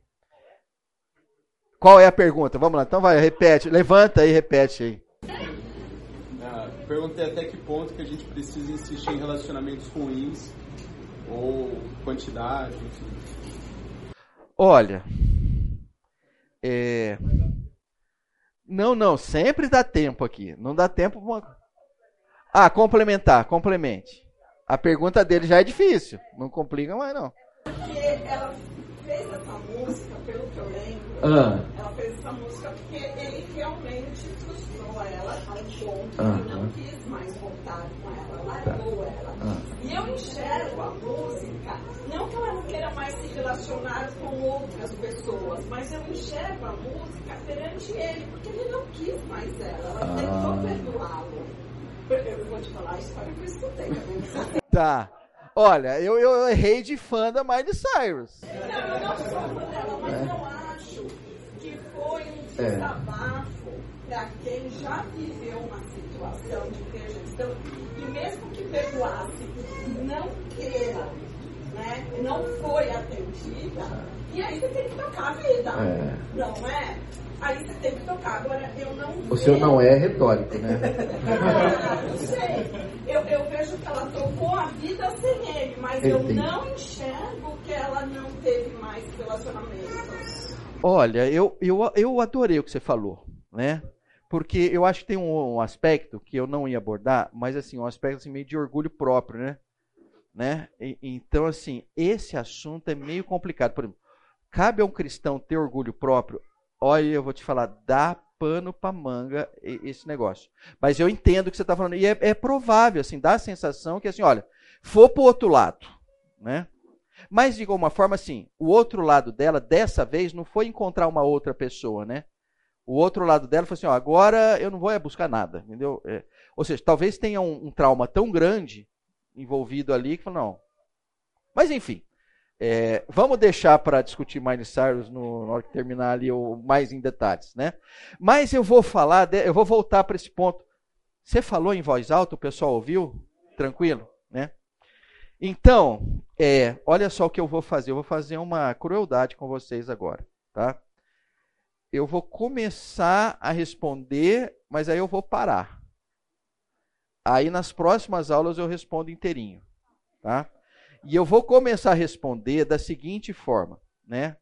Qual é a pergunta? Vamos lá, então vai, repete, levanta aí, repete aí. Ah, perguntei até que ponto que a gente precisa insistir em relacionamentos ruins ou quantidade, enfim. Olha, é... não, não, sempre dá tempo aqui. Não dá tempo. Uma... Ah, complementar, complemente. A pergunta dele já é difícil, não complica mais não. Porque ela fez essa música, pelo que eu lembro, ah. ela fez essa música porque ele realmente frustrou ela a um ponto ah. que não quis mais voltar com ela, largou tá. ela. Ah. E eu enxergo a música, não que ela não queira mais se relacionar com outras pessoas, mas eu enxergo a música perante ele, porque ele não quis mais ela, ela ah. tentou perdoá-lo. Eu vou te falar a história que eu escutei. Tá. Olha, eu, eu errei de fã da Miley Cyrus. Não, eu não sou fã dela, mas é. eu acho que foi um desabafo é. para quem já viveu uma situação de rejeição e mesmo que perdoasse, não queira, né? não foi atendida, e aí você tem que tocar a vida, é. não é? Aí você tem que tocar. Agora, eu não. O seu não é retórico, né? não sei. Eu, eu vejo que ela tocou a vida sem ele, mas eu não enxergo que ela não teve mais relacionamentos. Olha, eu, eu, eu adorei o que você falou, né? Porque eu acho que tem um, um aspecto que eu não ia abordar, mas assim, um aspecto assim, meio de orgulho próprio, né? Né? E, então, assim, esse assunto é meio complicado. Por exemplo, cabe a um cristão ter orgulho próprio? Olha, eu vou te falar, dá pano para manga esse negócio. Mas eu entendo o que você está falando. E é, é, provável, assim, dá a sensação que, assim, olha, for para o outro lado, né? Mas, de alguma forma, assim, o outro lado dela, dessa vez, não foi encontrar uma outra pessoa, né? O outro lado dela foi assim, ó, agora eu não vou é buscar nada, entendeu? É, ou seja, talvez tenha um, um, trauma tão grande envolvido ali que falou, não. Mas, enfim, é, vamos deixar para discutir Miley Cyrus no, na hora que terminar ali o, mais em detalhes, né? Mas eu vou falar, de, eu vou voltar para esse ponto. Você falou em voz alta, o pessoal ouviu? Tranquilo, né? Então, é, olha só o que eu vou fazer. Eu vou fazer uma crueldade com vocês agora, tá? Eu vou começar a responder, mas aí eu vou parar. Aí nas próximas aulas eu respondo inteirinho, tá? E eu vou começar a responder da seguinte forma, né?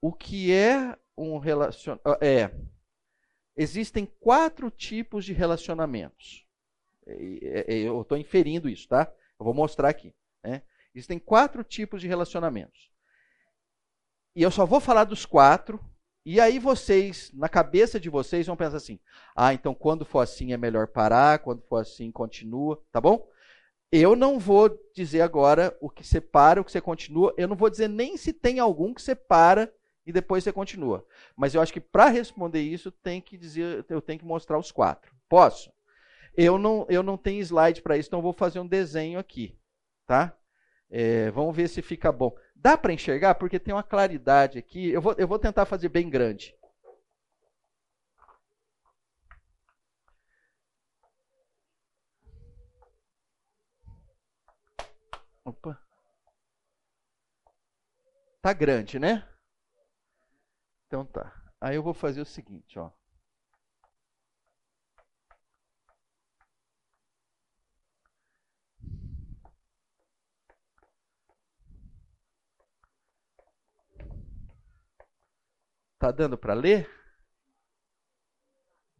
O que é um relacionamento? É, existem quatro tipos de relacionamentos. É, é, eu estou inferindo isso, tá? Eu vou mostrar aqui. Né? Existem quatro tipos de relacionamentos. E eu só vou falar dos quatro. E aí vocês, na cabeça de vocês, vão pensar assim: ah, então quando for assim é melhor parar, quando for assim continua, tá bom? Eu não vou dizer agora o que separa, o que você continua. Eu não vou dizer nem se tem algum que separa e depois você continua. Mas eu acho que para responder isso tem que dizer, eu tenho que mostrar os quatro. Posso? Eu não, eu não tenho slide para isso, então vou fazer um desenho aqui, tá? É, vamos ver se fica bom. Dá para enxergar porque tem uma claridade aqui. Eu vou, eu vou tentar fazer bem grande. Opa. Tá grande, né? Então tá. Aí eu vou fazer o seguinte, ó. Tá dando para ler?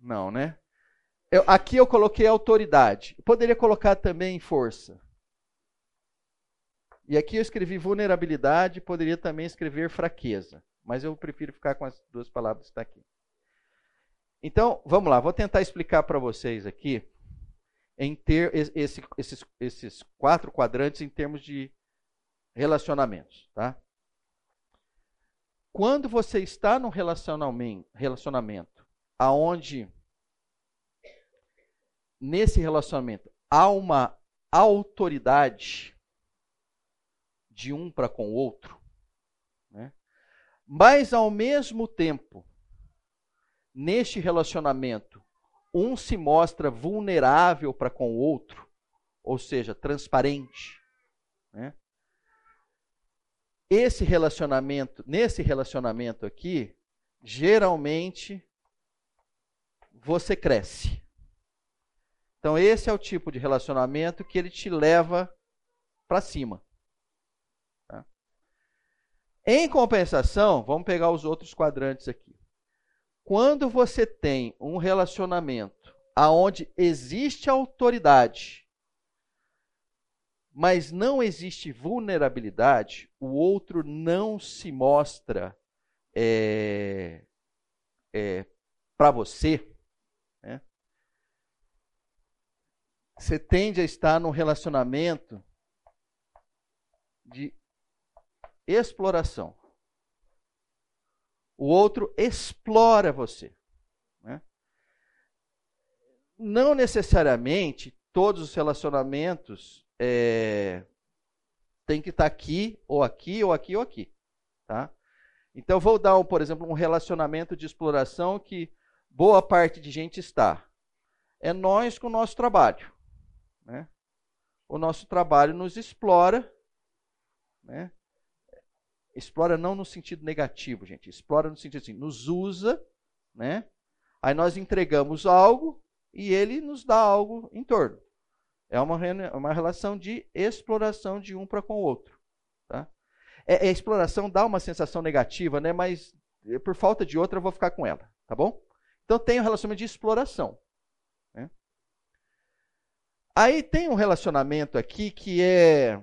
Não, né? Eu, aqui eu coloquei autoridade. Poderia colocar também força. E aqui eu escrevi vulnerabilidade, poderia também escrever fraqueza, mas eu prefiro ficar com as duas palavras que está aqui. Então, vamos lá, vou tentar explicar para vocês aqui em ter esse, esses, esses quatro quadrantes em termos de relacionamentos, tá? Quando você está num relacionamento, relacionamento aonde nesse relacionamento há uma autoridade de um para com o outro, né? mas ao mesmo tempo, neste relacionamento, um se mostra vulnerável para com o outro, ou seja, transparente. Né? Esse relacionamento, nesse relacionamento aqui, geralmente você cresce. Então esse é o tipo de relacionamento que ele te leva para cima. Em compensação, vamos pegar os outros quadrantes aqui. Quando você tem um relacionamento aonde existe autoridade, mas não existe vulnerabilidade, o outro não se mostra é, é, para você, né? você tende a estar num relacionamento de exploração. O outro explora você. Né? Não necessariamente todos os relacionamentos é, têm que estar aqui, ou aqui, ou aqui, ou aqui. Tá? Então, vou dar, um, por exemplo, um relacionamento de exploração que boa parte de gente está. É nós com o nosso trabalho. Né? O nosso trabalho nos explora, né? Explora não no sentido negativo, gente. Explora no sentido assim, nos usa, né? Aí nós entregamos algo e ele nos dá algo em torno. É uma, uma relação de exploração de um para com o outro. Tá? É, a exploração dá uma sensação negativa, né? mas eh, por falta de outra eu vou ficar com ela. Tá bom? Então tem um relacionamento de exploração. Né? Aí tem um relacionamento aqui que é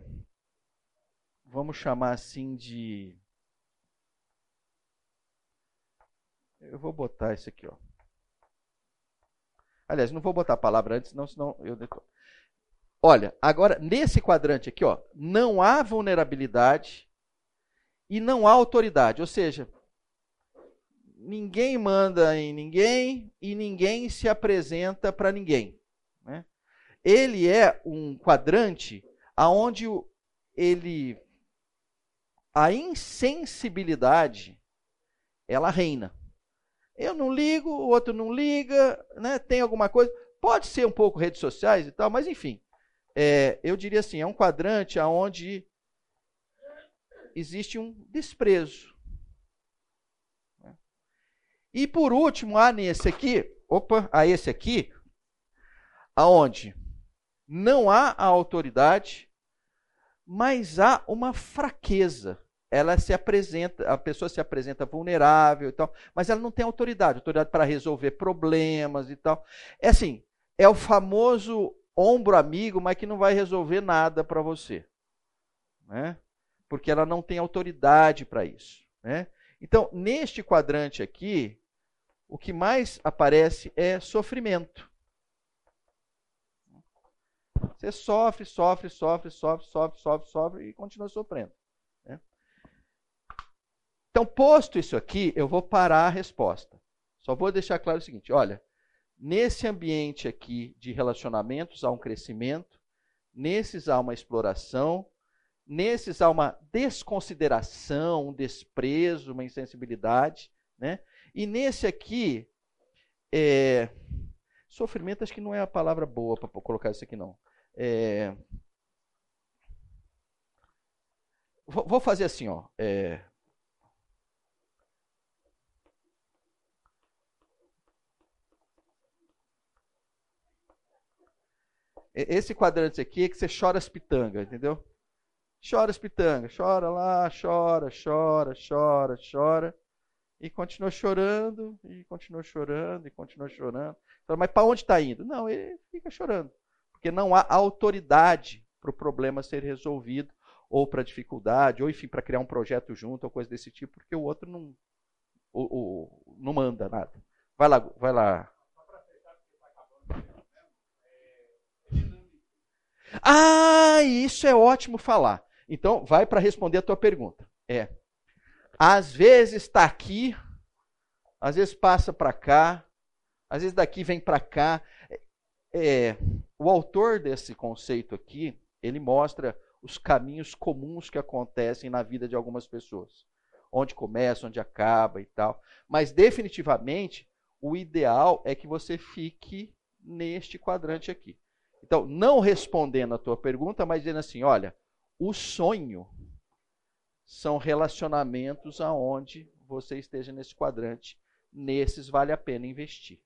vamos chamar assim de. Eu vou botar isso aqui, ó. Aliás, não vou botar a palavra antes, não, senão eu decoro. Olha, agora, nesse quadrante aqui, ó, não há vulnerabilidade e não há autoridade. Ou seja, ninguém manda em ninguém e ninguém se apresenta para ninguém. Né? Ele é um quadrante aonde ele a insensibilidade ela reina. Eu não ligo, o outro não liga, né? tem alguma coisa. Pode ser um pouco redes sociais e tal, mas enfim. É, eu diria assim, é um quadrante onde existe um desprezo. E por último, há nesse aqui, opa, há esse aqui, aonde não há a autoridade, mas há uma fraqueza ela se apresenta, a pessoa se apresenta vulnerável e tal, mas ela não tem autoridade, autoridade para resolver problemas e tal. É assim, é o famoso ombro amigo, mas que não vai resolver nada para você, né? Porque ela não tem autoridade para isso, né? Então, neste quadrante aqui, o que mais aparece é sofrimento. Você sofre, sofre, sofre, sofre, sofre, sofre, sofre e continua sofrendo. Então, posto isso aqui, eu vou parar a resposta. Só vou deixar claro o seguinte: olha, nesse ambiente aqui de relacionamentos há um crescimento, nesses há uma exploração, nesses há uma desconsideração, um desprezo, uma insensibilidade, né? E nesse aqui, é... sofrimento acho que não é a palavra boa para colocar isso aqui não. É... Vou fazer assim, ó. É... Esse quadrante aqui é que você chora as pitangas, entendeu? Chora as pitangas, chora lá, chora, chora, chora, chora. E continua chorando, e continua chorando, e continua chorando. Mas para onde está indo? Não, ele fica chorando. Porque não há autoridade para o problema ser resolvido, ou para dificuldade, ou enfim, para criar um projeto junto, ou coisa desse tipo, porque o outro não, o, não manda nada. Vai lá, vai lá, Ah, isso é ótimo falar. Então, vai para responder a tua pergunta. É. Às vezes está aqui, às vezes passa para cá, às vezes daqui vem para cá. É, o autor desse conceito aqui, ele mostra os caminhos comuns que acontecem na vida de algumas pessoas. Onde começa, onde acaba e tal. Mas definitivamente, o ideal é que você fique neste quadrante aqui. Então, não respondendo a tua pergunta, mas dizendo assim: olha, o sonho são relacionamentos aonde você esteja nesse quadrante, nesses vale a pena investir.